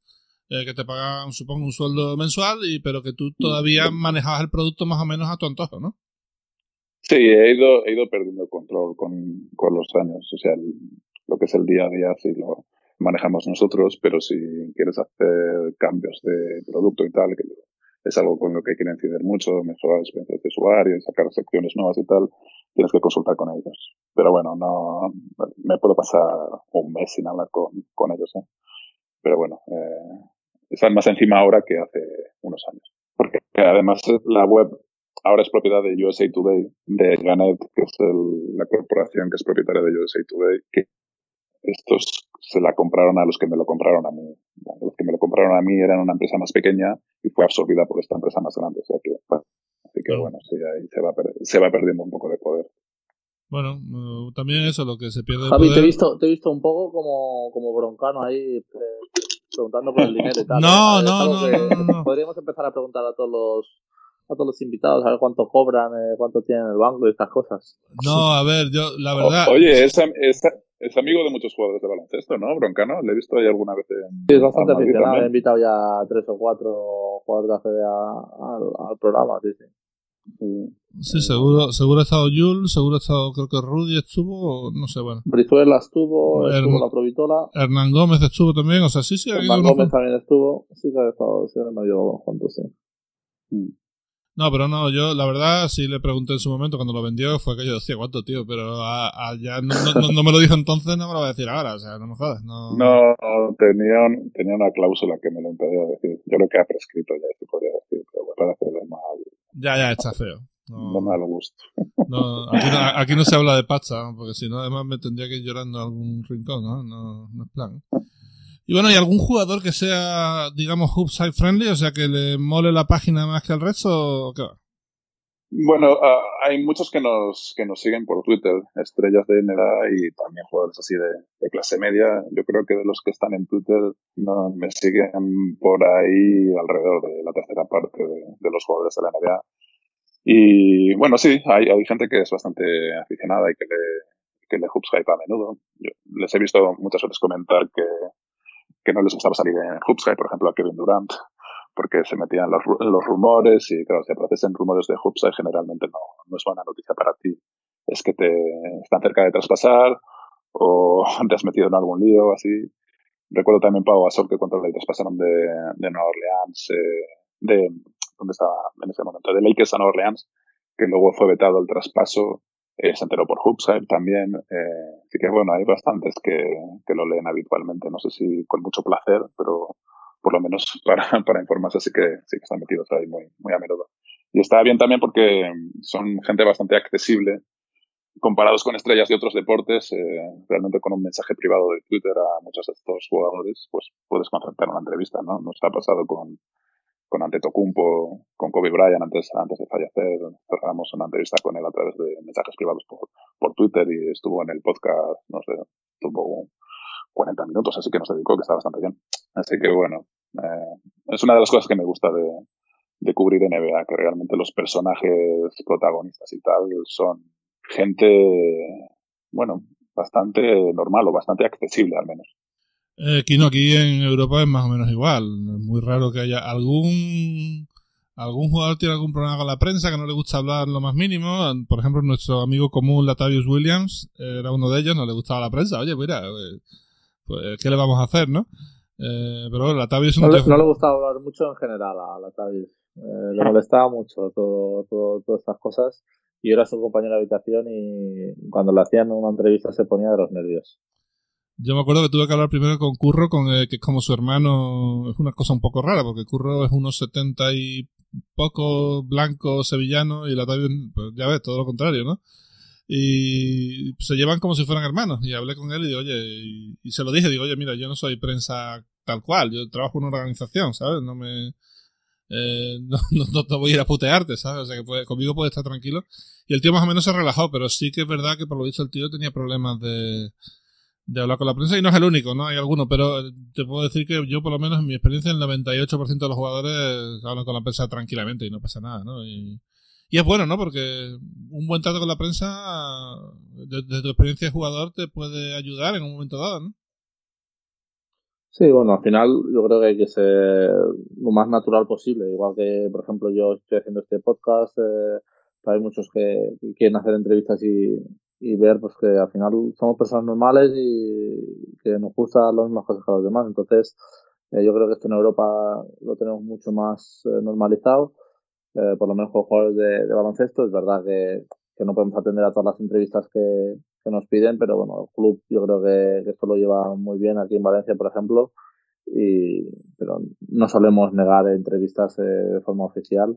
eh, que te pagan, supongo, un sueldo mensual, y, pero que tú todavía manejabas el producto más o menos a tu antojo, ¿no? Sí, he ido, he ido perdiendo control con, con los años. O sea, lo que es el día a día sí lo manejamos nosotros, pero si quieres hacer cambios de producto y tal, que es algo con lo que quieren incidir mucho, mejorar la experiencia de usuario y sacar secciones nuevas y tal, tienes que consultar con ellos. Pero bueno, no me puedo pasar un mes sin hablar con, con ellos. ¿eh? Pero bueno, eh, están más encima ahora que hace unos años. Porque además la web ahora es propiedad de USA Today, de Ganet, que es la corporación que es propietaria de USA Today, que estos se la compraron a los que me lo compraron a mí. Los que me lo compraron a mí eran una empresa más pequeña y fue absorbida por esta empresa más grande. O sea que, bueno, así que bueno, sí, ahí se va, se va perdiendo un poco de poder. Bueno, uh, también eso, lo que se pierde. Javi, te he visto, te he visto un poco como, como broncano ahí eh, preguntando por el dinero y tal. No, no, no, no, Podríamos empezar a preguntar a todos los a todos los invitados, a ver cuánto cobran, eh, cuánto tienen en el banco y estas cosas. No, a ver, yo, la verdad. oye, esa, esa, es amigo de muchos jugadores de baloncesto, ¿no? Broncano, le he visto ahí alguna vez en. Sí, es bastante aficionado. He invitado ya tres o cuatro jugadores de ACB al, al programa, sí, sí. Sí, seguro, seguro ha estado Jules, seguro ha estado, creo que Rudy estuvo, no sé, bueno. Brizuela estuvo, estuvo la Provitola. Hernán Gómez estuvo también, o sea, sí, sí. Hernán Gómez también estuvo, sí, se ha estado, sí, me dio unos cuantos, sí. No, pero no, yo la verdad sí le pregunté en su momento cuando lo vendió, fue que yo decía, ¿cuánto, tío? Pero a, ya no, no, me lo dijo entonces, no me lo va a decir ahora, o sea, no me jodas. No, no tenía, tenía una cláusula que me lo impedía decir. Yo creo que ha prescrito ya, se podría decir, pero bueno, para hacerle mal. Ya, ya, está feo. No, no me gusto. No, aquí, no, aquí no se habla de pacha, porque si no, además me tendría que ir llorando a algún rincón, ¿no? No, no es plan. Y bueno, ¿y algún jugador que sea, digamos, side friendly? O sea, que le mole la página más que al resto o qué va? Bueno, uh, hay muchos que nos, que nos siguen por Twitter, estrellas de NBA y también jugadores así de, clase media. Yo creo que de los que están en Twitter no, me siguen por ahí alrededor de la tercera parte de, los jugadores de la NBA. Y bueno, sí, hay, hay gente que es bastante aficionada y que le, que le hoops hype a menudo. Les he visto muchas veces comentar que, que no les gustaba salir en hype, por ejemplo, a Kevin Durant, porque se metían los, los rumores y claro, si aparecen rumores de hype generalmente no, no es buena noticia para ti. Es que te están cerca de traspasar o te has metido en algún lío así. Recuerdo también Pau Gasol que cuando le traspasaron de, de Nueva Orleans, eh, de, ¿dónde estaba en ese momento? De Lakers a Nueva Orleans, que luego fue vetado el traspaso, eh, se enteró por Hoopside también. Eh, así que bueno, hay bastantes que, que lo leen habitualmente, no sé si con mucho placer, pero por lo menos para, para informarse sí que, sí que están metidos ahí muy, muy a menudo. Y está bien también porque son gente bastante accesible comparados con estrellas de otros deportes, eh, realmente con un mensaje privado de Twitter a muchos de estos jugadores, pues puedes concertar una entrevista, ¿no? Nos ha pasado con, con Antetokounmpo, con Kobe Bryant antes, antes de fallecer, cerramos una entrevista con él a través de mensajes privados por, Twitter y estuvo en el podcast, no sé, tuvo 40 minutos, así que nos dedicó, que está bastante bien. Así que bueno, eh, es una de las cosas que me gusta de, de cubrir NBA, que realmente los personajes protagonistas y tal son gente, bueno, bastante normal o bastante accesible al menos. Eh, aquí no, aquí en Europa es más o menos igual. Es muy raro que haya algún algún jugador tiene algún problema con la prensa que no le gusta hablar lo más mínimo. Por ejemplo, nuestro amigo común Latavius Williams era uno de ellos, no le gustaba la prensa. Oye, mira, eh, pues, ¿qué le vamos a hacer, no? Eh, pero bueno, Latavius no, le, no le gustaba hablar mucho en general a Latavius. Eh, le molestaba mucho todo, todo, todas estas cosas y era su compañero de habitación y cuando le hacían una entrevista se ponía de los nervios. Yo me acuerdo que tuve que hablar primero con Curro, con que es como su hermano, es una cosa un poco rara, porque Curro es unos setenta y poco blanco sevillano y la pues ya ves, todo lo contrario, ¿no? Y se llevan como si fueran hermanos. Y hablé con él y digo, oye, y, se lo dije, digo, oye, mira, yo no soy prensa tal cual, yo trabajo en una organización, ¿sabes? No me, eh, no, no, te voy a ir a putearte, ¿sabes? O sea que conmigo puede estar tranquilo. Y el tío más o menos se relajó, pero sí que es verdad que por lo visto el tío tenía problemas de, de hablar con la prensa y no es el único, ¿no? Hay alguno, pero te puedo decir que yo por lo menos en mi experiencia el 98% de los jugadores hablan con la prensa tranquilamente y no pasa nada, ¿no? Y, y es bueno, ¿no? Porque un buen trato con la prensa, desde tu experiencia de jugador, te puede ayudar en un momento dado, ¿no? Sí, bueno, al final yo creo que hay que ser lo más natural posible. Igual que, por ejemplo, yo estoy haciendo este podcast, eh, hay muchos que quieren hacer entrevistas y, y ver pues que al final somos personas normales y que nos gustan las mismas cosas que los demás. Entonces, eh, yo creo que esto en Europa lo tenemos mucho más eh, normalizado, eh, por lo menos con los jugadores de, de baloncesto. Es verdad que, que, no podemos atender a todas las entrevistas que, que nos piden, pero bueno, el club yo creo que, que, esto lo lleva muy bien aquí en Valencia, por ejemplo, y, pero no solemos negar entrevistas de forma oficial.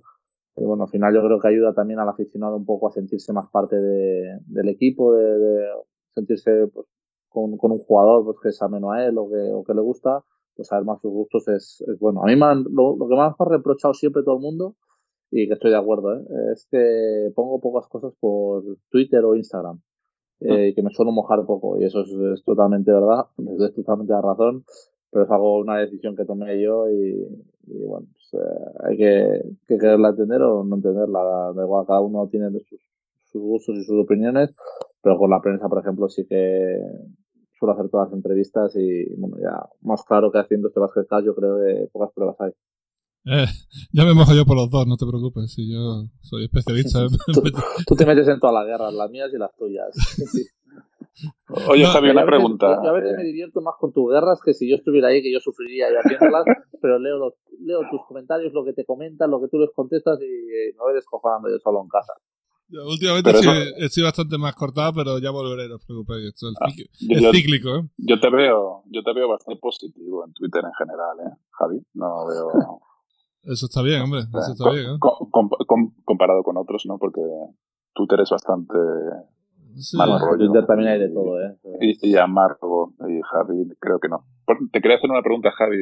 Y bueno, al final yo creo que ayuda también al aficionado un poco a sentirse más parte de, del equipo, de, de sentirse pues, con, con, un jugador pues, que es ameno a él o que, o que le gusta, pues saber más sus gustos es, es bueno. A mí me lo, lo, que más me ha reprochado siempre todo el mundo, y que estoy de acuerdo, ¿eh? es que pongo pocas cosas por Twitter o Instagram. Eh, que me suelo mojar poco y eso es, es totalmente verdad, es totalmente la razón pero es algo, una decisión que tomé yo y, y bueno, eh, hay que, que, quererla entender o no entenderla. Da igual, cada uno tiene sus, sus, gustos y sus opiniones, pero con la prensa, por ejemplo, sí que suelo hacer todas las entrevistas y bueno, ya más claro que haciendo este Basket yo creo que pocas pruebas hay. Eh, ya me mojo yo por los dos, no te preocupes, si yo soy especialista. tú, tú, te metes en todas las guerras, las mías y las tuyas. Oye, Javi, una pregunta. Yo a veces me divierto más con tus guerras que si yo estuviera ahí, que yo sufriría y haciéndolas, pero leo, los, leo tus comentarios, lo que te comentan, lo que tú les contestas y no voy descojonando yo solo en casa. Yo, últimamente sí, estoy bastante más cortado, pero ya volveré, no os preocupéis. Esto es, ah, es yo, cíclico, ¿eh? Yo te veo, yo te veo bastante positivo en Twitter en general, ¿eh, Javi? No veo. Eso está bien, hombre. Eso está bien, ¿eh? com, com, comparado con otros, ¿no? Porque Twitter es bastante Sí. Twitter también hay de todo, ¿eh? Y, y, a Marco y Javi, creo que no. Te quería hacer una pregunta, Javi,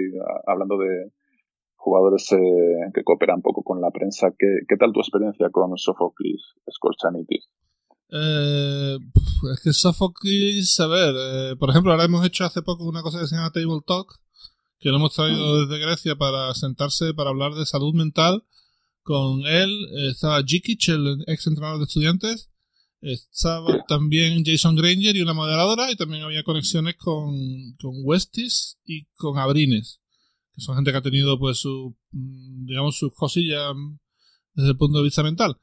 hablando de jugadores eh, que cooperan un poco con la prensa. ¿Qué, qué tal tu experiencia con Sophocles Scorchanitis? Eh, es que Sophocles, a ver, eh, por ejemplo, ahora hemos hecho hace poco una cosa que se llama Table Talk, que lo hemos traído mm. desde Grecia para sentarse, para hablar de salud mental Con él estaba Jikic, el ex entrenador de estudiantes. Estaba también Jason Granger y una moderadora. Y también había conexiones con, con Westis y con Abrines. Que son gente que ha tenido, pues, su, mm, digamos, sus cosillas desde el punto de vista mental.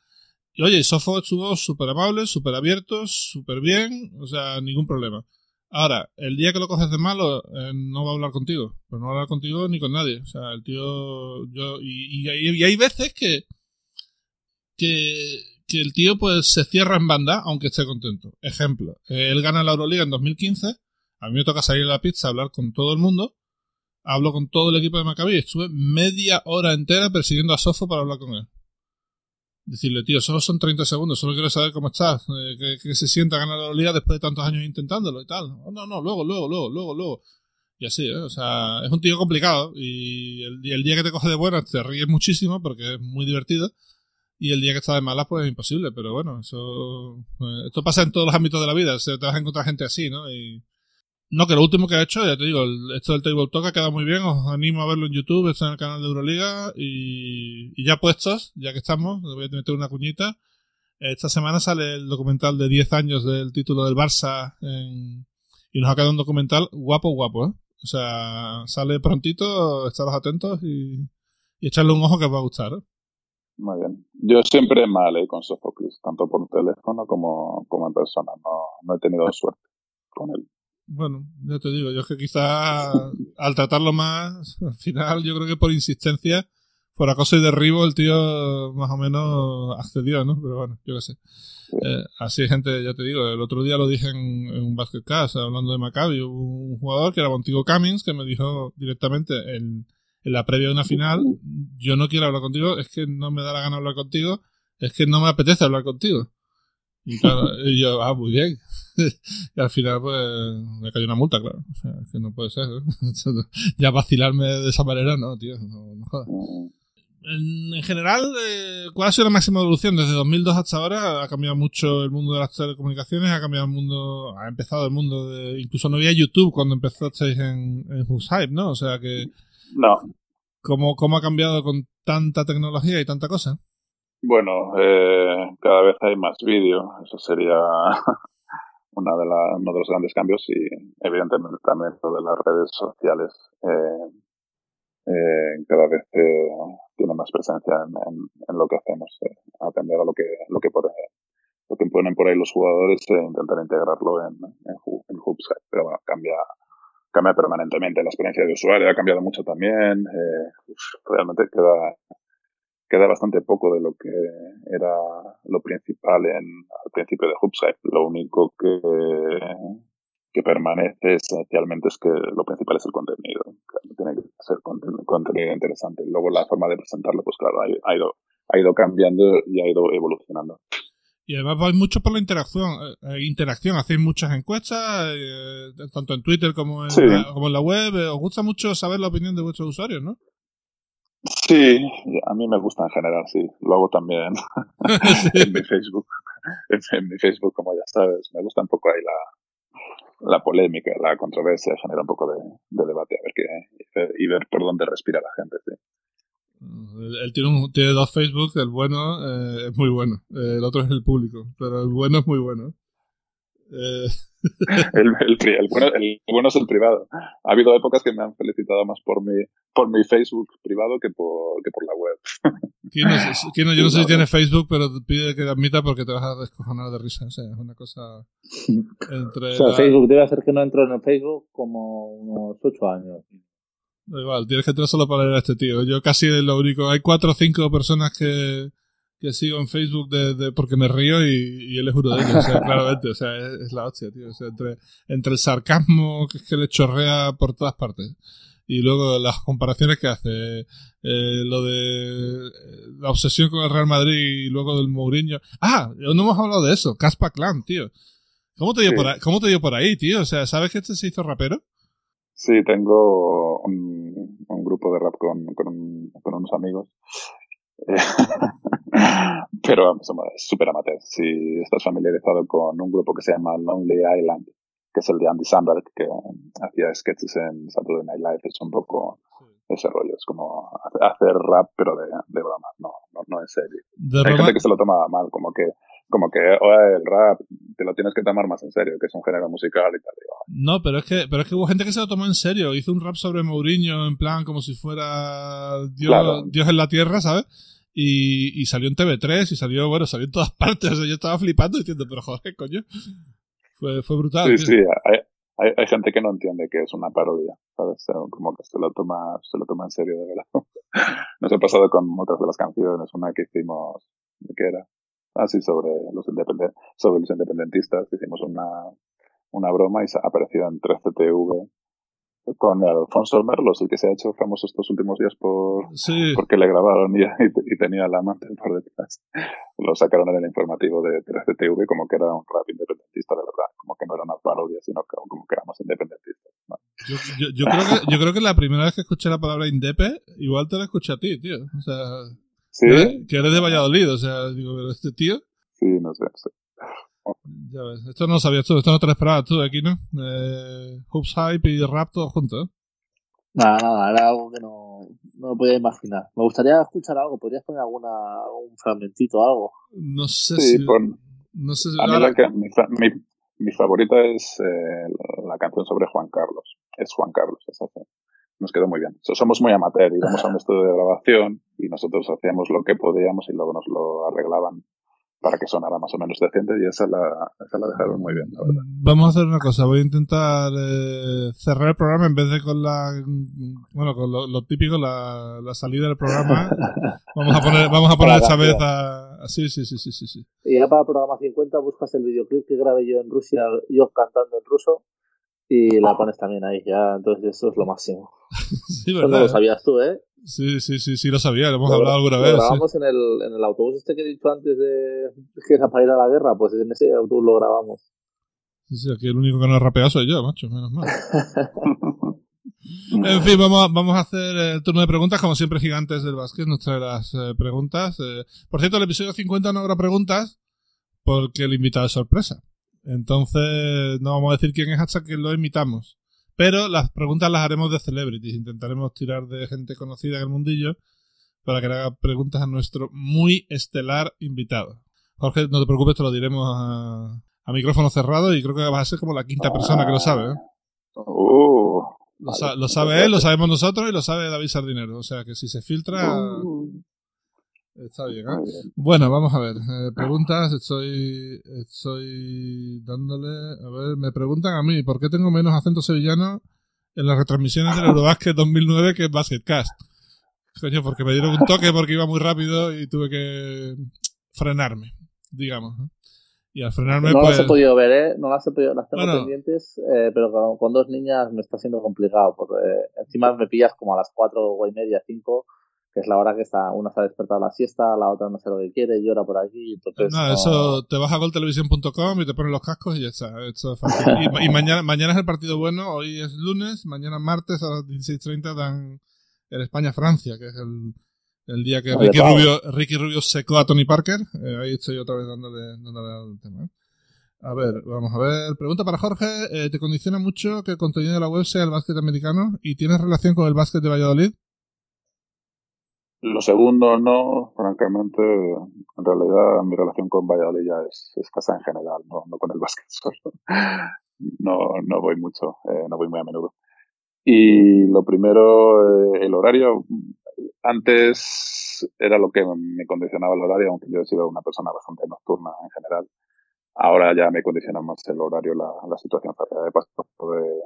Y oye, Sofo estuvo súper amable, súper abierto, súper bien. O sea, ningún problema. Ahora, el día que lo coges de malo, eh, no va a hablar contigo. Pero no va a hablar contigo ni con nadie. O sea, el tío. yo Y, y, hay veces que. Que, que el tío pues se cierra en banda, aunque esté contento. Ejemplo, él gana la Euroliga en 2015. A mí me toca salir a la pizza a hablar con todo el mundo. Hablo con todo el equipo de Maccabi. Estuve media hora entera persiguiendo a Sofo para hablar con él decirle, tío, solo son 30 segundos, solo quiero saber cómo estás, eh, que, se sienta ganar la liga después de tantos años intentándolo y tal. No, no, luego, luego, luego, luego, luego. Y así, ¿eh? O sea, es un tío complicado y el, el, día que te coge de buenas te ríes muchísimo porque es muy divertido y el día que está de malas pues es imposible, pero bueno, eso... Eh, esto pasa en todos los ámbitos de la vida, te vas a encontrar gente así, ¿no? Y, no, que lo último que ha hecho, ya te digo, esto del Table Talk ha quedado muy bien. Os animo a verlo en YouTube, está en el canal de Euroliga. Y, ya puestos, ya que estamos, voy a meter una cuñita. Esta semana sale el documental de 10 años del título del Barça. y nos ha quedado un documental guapo, guapo, ¿eh? O sea, sale prontito, estaros atentos y, y echarle un ojo que os va a gustar. ¿eh? Muy bien. Yo siempre mal ¿eh? con Sofocles, tanto por teléfono como, como en persona. No, no he tenido suerte con él. Bueno, ya te digo, yo es que quizá al tratarlo más, al final yo creo que por insistencia, por acoso y derribo, el tío más o menos accedió, ¿no? Pero bueno, yo qué sé. Eh, así gente, ya te digo, el otro día lo dije en, un basketcast, hablando de Maccabi, hubo un jugador que era Montigo Cummings que me dijo directamente en, en la previa de una final, yo no quiero hablar contigo, es que no me da la gana hablar contigo, es que no me apetece hablar contigo. Y claro, y yo, ah, muy bien. y al final, pues, me cayó una multa, claro. O sea, que no puede ser. ya vacilarme de esa manera, no, tío, no, no jodas. En, general, eh, ¿cuál ha sido la máxima evolución? Desde 2002 hasta ahora ha cambiado mucho el mundo de las telecomunicaciones, ha cambiado el mundo, ha empezado el mundo de... Incluso no había YouTube cuando empezasteis en, en Who's Hype, ¿no? O sea que... No. ¿Cómo, ¿Cómo ha cambiado con tanta tecnología y tanta cosa? Bueno, eh, cada vez hay más vídeo, eso sería una de uno de los grandes cambios y evidentemente también lo de las redes sociales eh, eh, cada vez tiene más presencia en, lo que hacemos, atender a lo que lo que, por, lo que ponen por ahí los jugadores e intentar integrarlo en, en, en pero bueno, cambia cambia permanentemente la experiencia de usuario, ha cambiado mucho también, realmente queda queda bastante poco de lo que era lo principal en, al principio de Hoopside. Lo único que, que permanece esencialmente es que lo principal es el contenido. Tiene que ser contenido, interesante. Luego la forma de presentarlo, pues claro, ha, ido, ha ido cambiando y ha ido evolucionando. Y además vais mucho por la interacción. Eh, eh, interacción, hacéis muchas encuestas, eh, tanto en Twitter como en, como en la web. os gusta mucho saber la opinión de vuestros usuarios, ¿no? Sí, a mí me gusta en general, sí. Lo hago también en mi Facebook. En, mi Facebook, como ya sabes, me gusta un poco ahí la, la polémica, la controversia, genera un poco de, debate a ver qué, y ver por dónde respira la gente, sí. Él tiene, tiene dos Facebook, el bueno eh, es muy bueno, el otro es el público, pero el bueno es muy bueno. Eh, el, el, bueno, el, bueno, es el privado. Ha habido épocas que me han felicitado más por mi, por mi Facebook privado que por, que por la web. Kino, yo no sé si tiene Facebook, pero pide que admita porque te vas a descojonar de risa. O sea, es una cosa entre... O sea, Facebook debe hacer que no entro en el Facebook como unos ocho años. Igual, tienes que entrar solo para ver a este tío. Yo casi es lo único. Hay cuatro o cinco personas que que sigo en Facebook de, porque me río y, él es uno de ellos, o sea, claramente, o sea, es, la hostia, tío, o sea, entre, entre el sarcasmo que es que le chorrea por todas partes y luego las comparaciones que hace, eh, lo de eh, la obsesión con el Real Madrid y luego del Mourinho. Ah, no hemos hablado de eso, Caspa Clan, tío. ¿Cómo te, dio por ahí, ¿Cómo te dio por ahí, tío? O sea, ¿sabes que este se hizo rapero? Sí, tengo un, un grupo de rap con, con, con unos amigos Pero somos súper amateur. Si estás familiarizado con un grupo que se llama Lonely Island, que es el de Andy Samberg, que hacía sketches en Saturday Night Live, es un poco ese rollo. Es como hacer rap, pero de, de broma. No, no, no en serio. Hay gente que se lo toma mal, como que como que el rap te lo tienes que tomar más en serio, que es un género musical y tal. no, pero es que pero es que hubo gente que se lo tomó en serio. Hizo un rap sobre Mourinho en plan como si fuera Dios, Dios en la tierra, ¿sabes? Y, y, salió en TV3 y salió, bueno, salió en todas partes. yo estaba flipando diciendo, pero joder, coño. Fue, fue brutal. Sí, sí, hay, hay, hay, gente que no entiende que es una parodia, ¿sabes? Como que se lo toma, se lo toma en serio, de verdad. Nos ha pasado con otras de las canciones, una que hicimos, ¿de qué era? Ah, sí, sobre los, sobre los independentistas, hicimos una, una broma y apareció en 3CTV con Alfonso Merlos, el que se ha hecho famoso estos últimos días por porque le grabaron y, y, tenía la amante por detrás. Lo sacaron en el informativo de 3CTV como que era un rap independentista de verdad, como que no era una parodia, sino como que éramos independentistas. Yo, yo, yo, creo que, yo creo que la primera vez que escuché la palabra indepe, igual te la escuché a ti, tío. O sea, ¿Sí? que eres de Valladolid, o sea, digo, pero este tío. Sí, no sé, no sé. Ya ves, esto no lo sabías tú, esto no te lo esperabas tú aquí, ¿no? Eh, Hoops Hype y Rap todos juntos. ¿eh? Nada, nada, era algo que no, no me podía imaginar. Me gustaría escuchar algo, ¿podrías poner alguna, un fragmentito algo? No sé si... no sé si a mí la que, mi, mi, mi, favorita es eh, la canción sobre Juan Carlos. Es Juan Carlos, esa nos quedó muy bien. Somos muy amateur, íbamos a un estudio de grabación y nosotros hacíamos lo que podíamos y luego nos lo arreglaban para que sonara más o menos decente y esa la, esa la dejaron muy bien, Vamos a hacer una cosa, voy a intentar eh, cerrar el programa en vez de con la bueno, con lo, típico, la, la, salida del programa. Vamos a poner, vamos a poner esta vez a, sí, sí, sí, sí, sí, sí. Y ya para el programa 50 buscas el videoclip que grabé yo en Rusia, yo cantando en ruso y la pones también ahí, ya, entonces eso es lo máximo. sí, verdad. Eso no lo sabías tú, ¿eh? Sí, sí, sí, sí, lo sabía, lo hemos hablado alguna vez. Lo grabamos en, el, en el autobús este que he dicho antes de que era para ir a la guerra, pues en ese autobús lo grabamos. Sí, sí, aquí el único que no ha rapeado soy yo, macho, menos mal. en fin, vamos a, vamos a hacer el turno de preguntas, como siempre, gigantes del básquet, nos trae las eh, preguntas. Eh, por cierto, el episodio 50 no habrá preguntas porque el invitado es sorpresa. Entonces, no vamos a decir quién es hasta que lo imitamos. Pero las preguntas las haremos de celebrities. Intentaremos tirar de gente conocida en el mundillo para que le haga preguntas a nuestro muy estelar invitado. Jorge, no te preocupes, te lo diremos a, micrófono cerrado y creo que vas a ser como la quinta persona que lo sabe. ¿eh? Uh. lo, sabe él, lo sabemos nosotros y lo sabe David Sardinero. O sea que si se filtra, uh. Está bien, ¿eh? Bueno, vamos a ver. Eh, preguntas, estoy, estoy dándole. A ver, me preguntan a mí, ¿por qué tengo menos acento sevillano en las retransmisiones del Eurobasket 2009 que en Basketcast? Coño, porque me dieron un toque porque iba muy rápido y tuve que frenarme, digamos. Y al frenarme, no pues... las he podido ver, ¿eh? No las he podido, las tengo pendientes, eh, pero con, dos niñas me está siendo complicado, porque encima me pillas como a las cuatro y media, cinco, que es la hora que está, una se ha despertado a la siesta, la otra no sé lo que quiere, llora por aquí. Entonces no, eso te vas a goltelevisión.com y te pones los cascos y ya está. Esto es fácil. y, mañana, mañana es el partido bueno, hoy es lunes, mañana martes a las 16.30 dan el España-Francia, que es el, el día que Ricky Rubio, Ricky Rubio secó a Tony Parker. Eh, ahí estoy otra vez dándole, dándole al tema. ¿eh? A ver, vamos a ver. Pregunta para Jorge. Eh, ¿Te condiciona mucho que el contenido de la web sea el básquet americano y tienes relación con el básquet de Valladolid? Lo segundo, no, francamente, en realidad mi relación con Valladolid ya es escasa en general, no, no con el básquet solo. No, no voy mucho, eh, no voy muy a menudo. Y lo primero, eh, el horario, antes era lo que me condicionaba el horario, aunque yo he sido una persona bastante nocturna en general. Ahora ya me condiciona más el horario, la, la situación. He pasado de,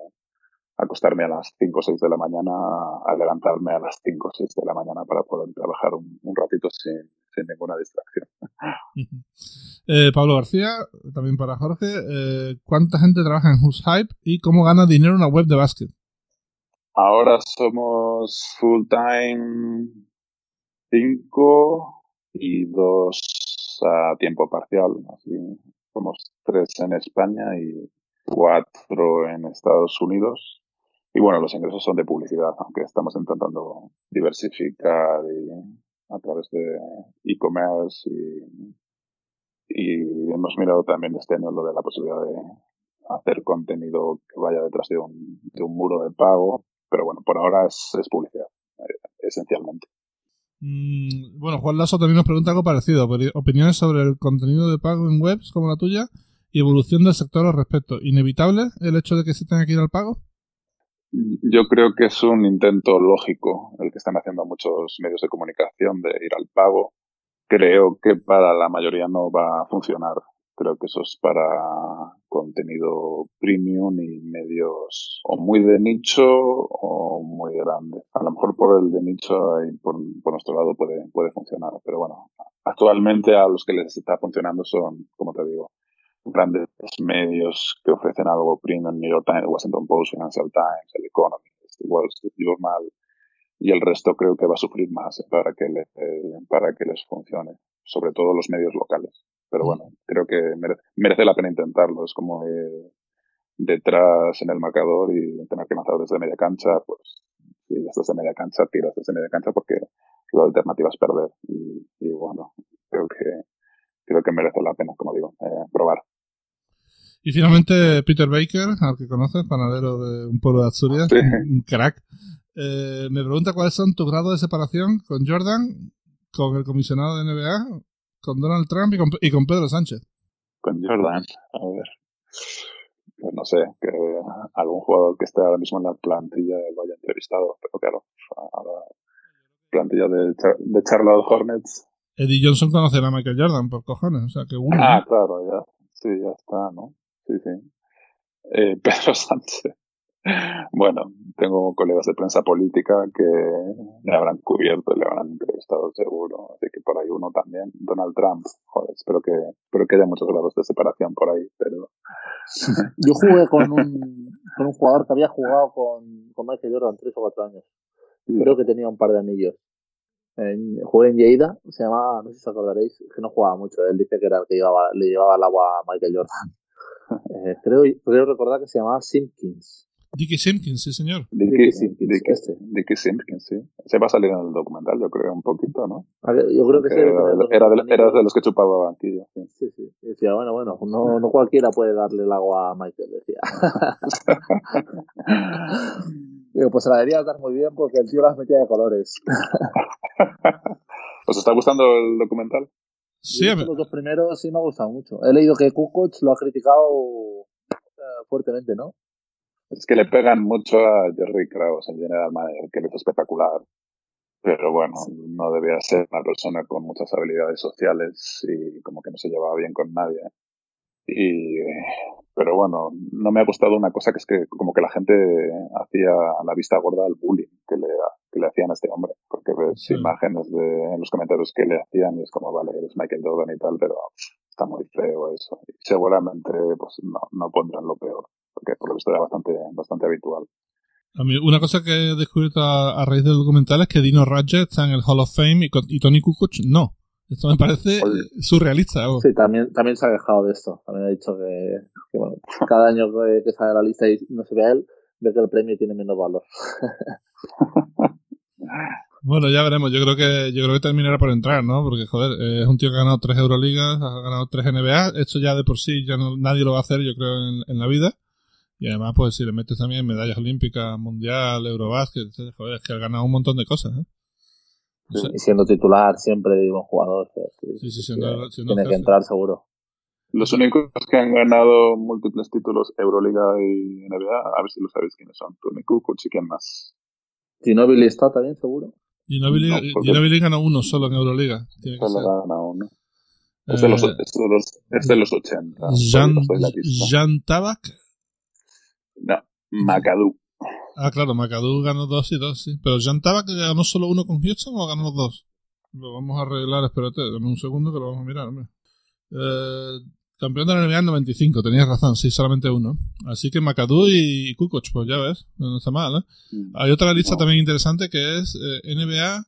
acostarme a las 5 o 6 de la mañana a levantarme a las 5 o 6 de la mañana para poder trabajar un, ratito sin, ninguna distracción. Eh, Pablo García, también para Jorge, eh, ¿cuánta gente trabaja en Who's Hype y cómo gana dinero una web de básquet? Ahora somos full time 5 y 2 a tiempo parcial. Así, somos 3 en España y 4 en Estados Unidos y bueno, los ingresos son de publicidad, aunque estamos intentando diversificar a través de e-commerce y, y, hemos mirado también este año lo de la posibilidad de hacer contenido que vaya detrás de un, muro de pago, pero bueno, por ahora es, es publicidad, eh, esencialmente. Mm, bueno, Juan Lasso también nos pregunta algo parecido. Opiniones sobre el contenido de pago en webs como la tuya y evolución del sector al respecto. ¿Inevitable el hecho de que se tenga que ir al pago? Yo creo que es un intento lógico el que están haciendo muchos medios de comunicación de ir al pago. Creo que para la mayoría no va a funcionar. Creo que eso es para contenido premium y medios o muy de nicho o muy grande. A lo mejor por el de nicho y por, nuestro lado puede, puede funcionar. Pero bueno, actualmente a los que les está funcionando son, como te digo, grandes medios que ofrecen algo premium, New York Times, Washington Post, Financial Times, El Economist, Wall Street Journal, y el resto creo que va a sufrir más para que, para que les funcione, sobre todo los medios locales. Pero bueno, creo que merece, la pena intentarlo. Es como detrás en el marcador y tener que lanzar desde media cancha, pues si estás de media cancha, tiras desde media cancha porque la alternativa es perder. Y, y bueno, creo que creo que merece la pena, como digo, eh, probar. Y finalmente Peter Baker, al que conoces, panadero de un pueblo de Asturias, un crack, eh, me pregunta cuáles son tus grados de separación con Jordan, con el comisionado de NBA, con Donald Trump y con, Pedro Sánchez. Con Jordan, a ver. Pues no sé, que algún jugador que esté ahora mismo en la plantilla lo haya entrevistado, pero claro, a la plantilla de, de Charlotte Hornets Eddie Johnson conocerá a Michael Jordan, por cojones, o sea, que uno. Ah, claro, ya. Sí, ya está, ¿no? Sí, sí. Eh, Pedro Sánchez. Bueno, tengo colegas de prensa política que le habrán cubierto, le habrán entrevistado seguro, así que por ahí uno también. Donald Trump, joder, espero que, espero que haya muchos grados de separación por ahí, pero... Yo jugué con un, con un jugador que había jugado con, con Michael Jordan tres o cuatro años. Creo que tenía un par de anillos en, jugué en Lleida, se llamaba, no sé si os acordaréis, que no jugaba mucho, él dice que era el que llevaba, le llevaba el agua a Michael Jordan. Eh, creo, creo recordar que se llamaba Simpkins. Dickie Simpkins, sí señor. Dickie, Simpkins, este. Dickie Simpkins, sí. Se va a salir en el documental, yo creo, un poquito, ¿no? Yo creo que sí. Era, de, era de los que chupaba banquillo. Sí, sí. sí. Y decía, bueno, bueno, no, no cualquiera puede darle el agua a Michael, decía. Digo, pues se la debería dar muy bien porque el tío las metía de colores. ¿Os está gustando el documental? Sí, Los dos primeros sí me ha gustado mucho. He leído que Kukoc lo ha criticado eh, fuertemente, ¿no? Es que le pegan mucho a Jerry Krause, el general manager, que es espectacular. Pero bueno, no debía ser una persona con muchas habilidades sociales y como que no se llevaba bien con nadie. Y, pero bueno, no me ha gustado una cosa que es que como que la gente hacía a la vista gorda el bullying que le, que le hacían a este hombre. Porque ves imágenes de, en los comentarios que le hacían y es como, vale, eres Michael Jordan y tal, pero está muy feo eso. Y seguramente pues no, no pondrán lo peor, porque por lo visto era bastante, bastante habitual. A mí, una cosa que he descubierto a, raíz del documental es que Dino Radget está en el Hall of Fame y, y Tony Kukoc no. Esto me parece surrealista. Sí, también, también se ha quejado de esto. También ha dicho que, bueno, cada año que, sale la lista y no se ve a él, ve que el premio tiene menos valor. bueno, ya veremos. Yo creo que yo creo que terminará por entrar, ¿no? Porque, joder, es un tío que ha ganado tres Euroligas, ha ganado tres NBA. Esto ya de por sí ya no, nadie lo va a hacer, yo creo, en, la vida. Y además, pues si le metes también medallas olímpicas, mundial, Eurobasket, joder, es que ha ganado un montón de cosas, ¿eh? Y siendo titular siempre de un jugador. Sí, sí, siendo, tiene que entrar seguro. Los únicos que han ganado múltiples títulos Euroliga y NBA, a ver si lo sabéis quiénes son. Tony Kukoc y quién más. Ginobili está también seguro. Ginobili, no, Ginobili gana uno solo en Euroliga. Tiene solo gana uno. Es de, los, eh, es, de los, es de los 80. Jan, Jan Tabak. No, Macadou. Ah, claro, McAdoo ganó dos y dos, sí. Pero Jan Tabak ganó solo uno con Houston o ganó los dos. Lo vamos a arreglar, espérate, dame un segundo que lo vamos a mirar. Eh, campeón de la NBA en 95, tenías razón, sí, solamente uno. Así que McAdoo y Kukoc, pues ya ves, no está mal, ¿eh? Mm. Hay otra lista también interesante que es eh, NBA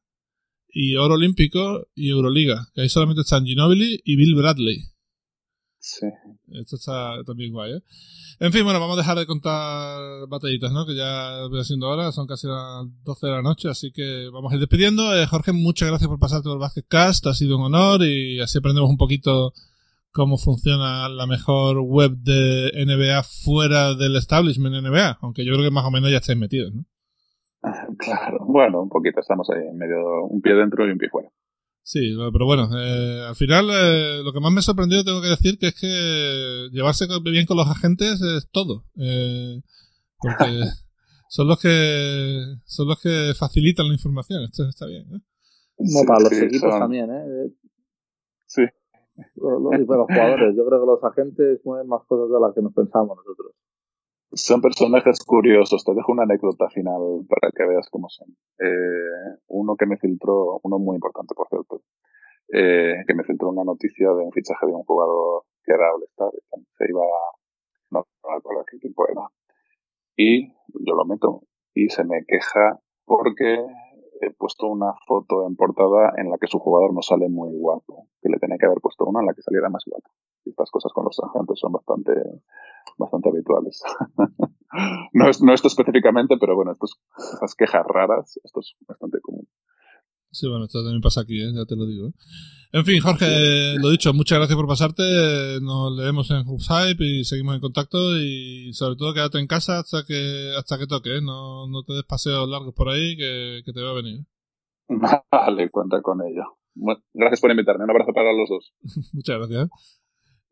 y Oro Olímpico y Euroliga, que ahí solamente están Ginobili y Bill Bradley. Sí. Esto está también guay, ¿eh? En fin, bueno, vamos a dejar de contar batallitas, ¿no? Que ya voy haciendo ahora, son casi las 12 de la noche, así que vamos a ir despidiendo. Eh, Jorge, muchas gracias por pasarte por el Basketcast, ha sido un honor y así aprendemos un poquito cómo funciona la mejor web de NBA fuera del establishment NBA, aunque yo creo que más o menos ya estáis metidos, ¿no? Claro, bueno, un poquito, estamos ahí en medio, un pie dentro y un pie fuera. Sí, pero bueno, eh, al final eh, lo que más me sorprendió tengo que decir que es que llevarse bien con los agentes es todo. Eh, porque son los que son los que facilitan la información. Esto está bien. ¿eh? No, para los equipos también, ¿eh? Sí. Y para los jugadores. Yo creo que los agentes mueven más cosas de las que nos pensamos nosotros. Son personajes curiosos. Te dejo una anécdota final para que veas cómo son. Eh, uno que me filtró, uno muy importante, por cierto, eh, que me filtró una noticia de un fichaje de un jugador que era All-Star. Se iba, no, no qué equipo era. Y yo lo meto y se me queja porque he puesto una foto en portada en la que su jugador no sale muy guapo, que le tenía que haber puesto una en la que saliera más guapo. Y estas cosas con los agentes son bastante, bastante habituales. no, es, no esto específicamente, pero bueno, estos, estas quejas raras, esto es bastante común. Sí, bueno, esto también pasa aquí, ¿eh? ya te lo digo. ¿eh? En fin, Jorge, lo dicho, muchas gracias por pasarte. Nos leemos en Hype y seguimos en contacto. Y sobre todo, quédate en casa hasta que hasta que toque. ¿eh? No, no te des paseos largos por ahí, que, que te va a venir. Vale, cuenta con ello. gracias por invitarme. Un abrazo para los dos. muchas gracias.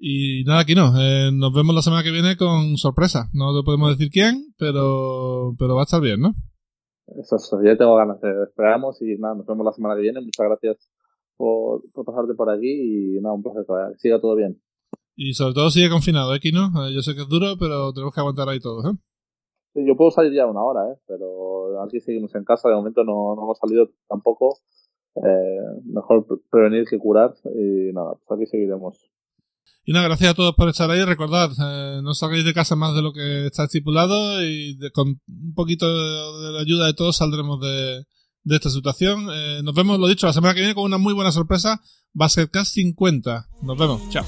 Y nada, aquí no. Eh, nos vemos la semana que viene con sorpresa. No te podemos decir quién, pero, pero va a estar bien, ¿no? Eso, eso, ya tengo ganas. de esperamos y nada, nos vemos la semana que viene. Muchas gracias por, pasarte por aquí y nada, un placer. Siga todo bien. Y sobre todo sigue confinado, ¿eh, Kino? Eh, yo sé que es duro, pero tenemos que aguantar ahí todos, ¿eh? Sí, yo puedo salir ya una hora, ¿eh? Pero aquí seguimos en casa. De momento no, no hemos salido tampoco. Eh, mejor prevenir que curar. Y nada, pues aquí seguiremos. Y nada, gracias a todos por estar ahí. Recordad, eh, no salgáis de casa más de lo que está estipulado y con un poquito de, la ayuda de todos saldremos de, esta situación. Eh, nos vemos, lo dicho, la semana que viene con una muy buena sorpresa. Basketcast 50. Nos vemos. Chao.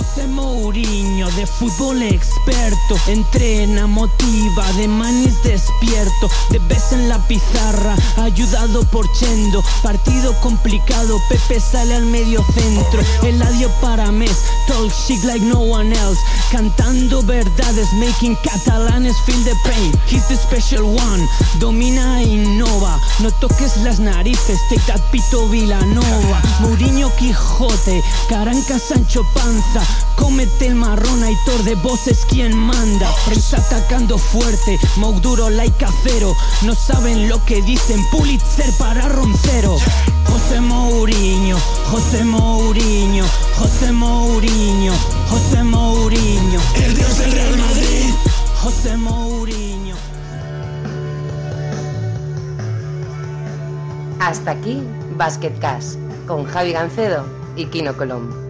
José Mourinho, de fútbol experto, entrena, motiva, de manis despierto, de vez en la pizarra, ayudado por Chendo, partido complicado, Pepe sale al medio centro, el adiós para mes, talk shit like no one else, cantando verdades, making catalanes feel the pain, he's the special one, domina e innova, no toques las narices, take that pito Villanova, Mourinho Quijote, Caranca, Sancho Panza, cómete el marrón, Aitor de voces quien manda. Prensa atacando fuerte, Mogduro like acero. No saben lo que dicen, Pulitzer para Roncero. José Mourinho, José Mourinho, José Mourinho, José Mourinho. El dios del Real Madrid, José Mourinho. Hasta aquí Basket Cash con Javi Gancedo y Kino Colombo.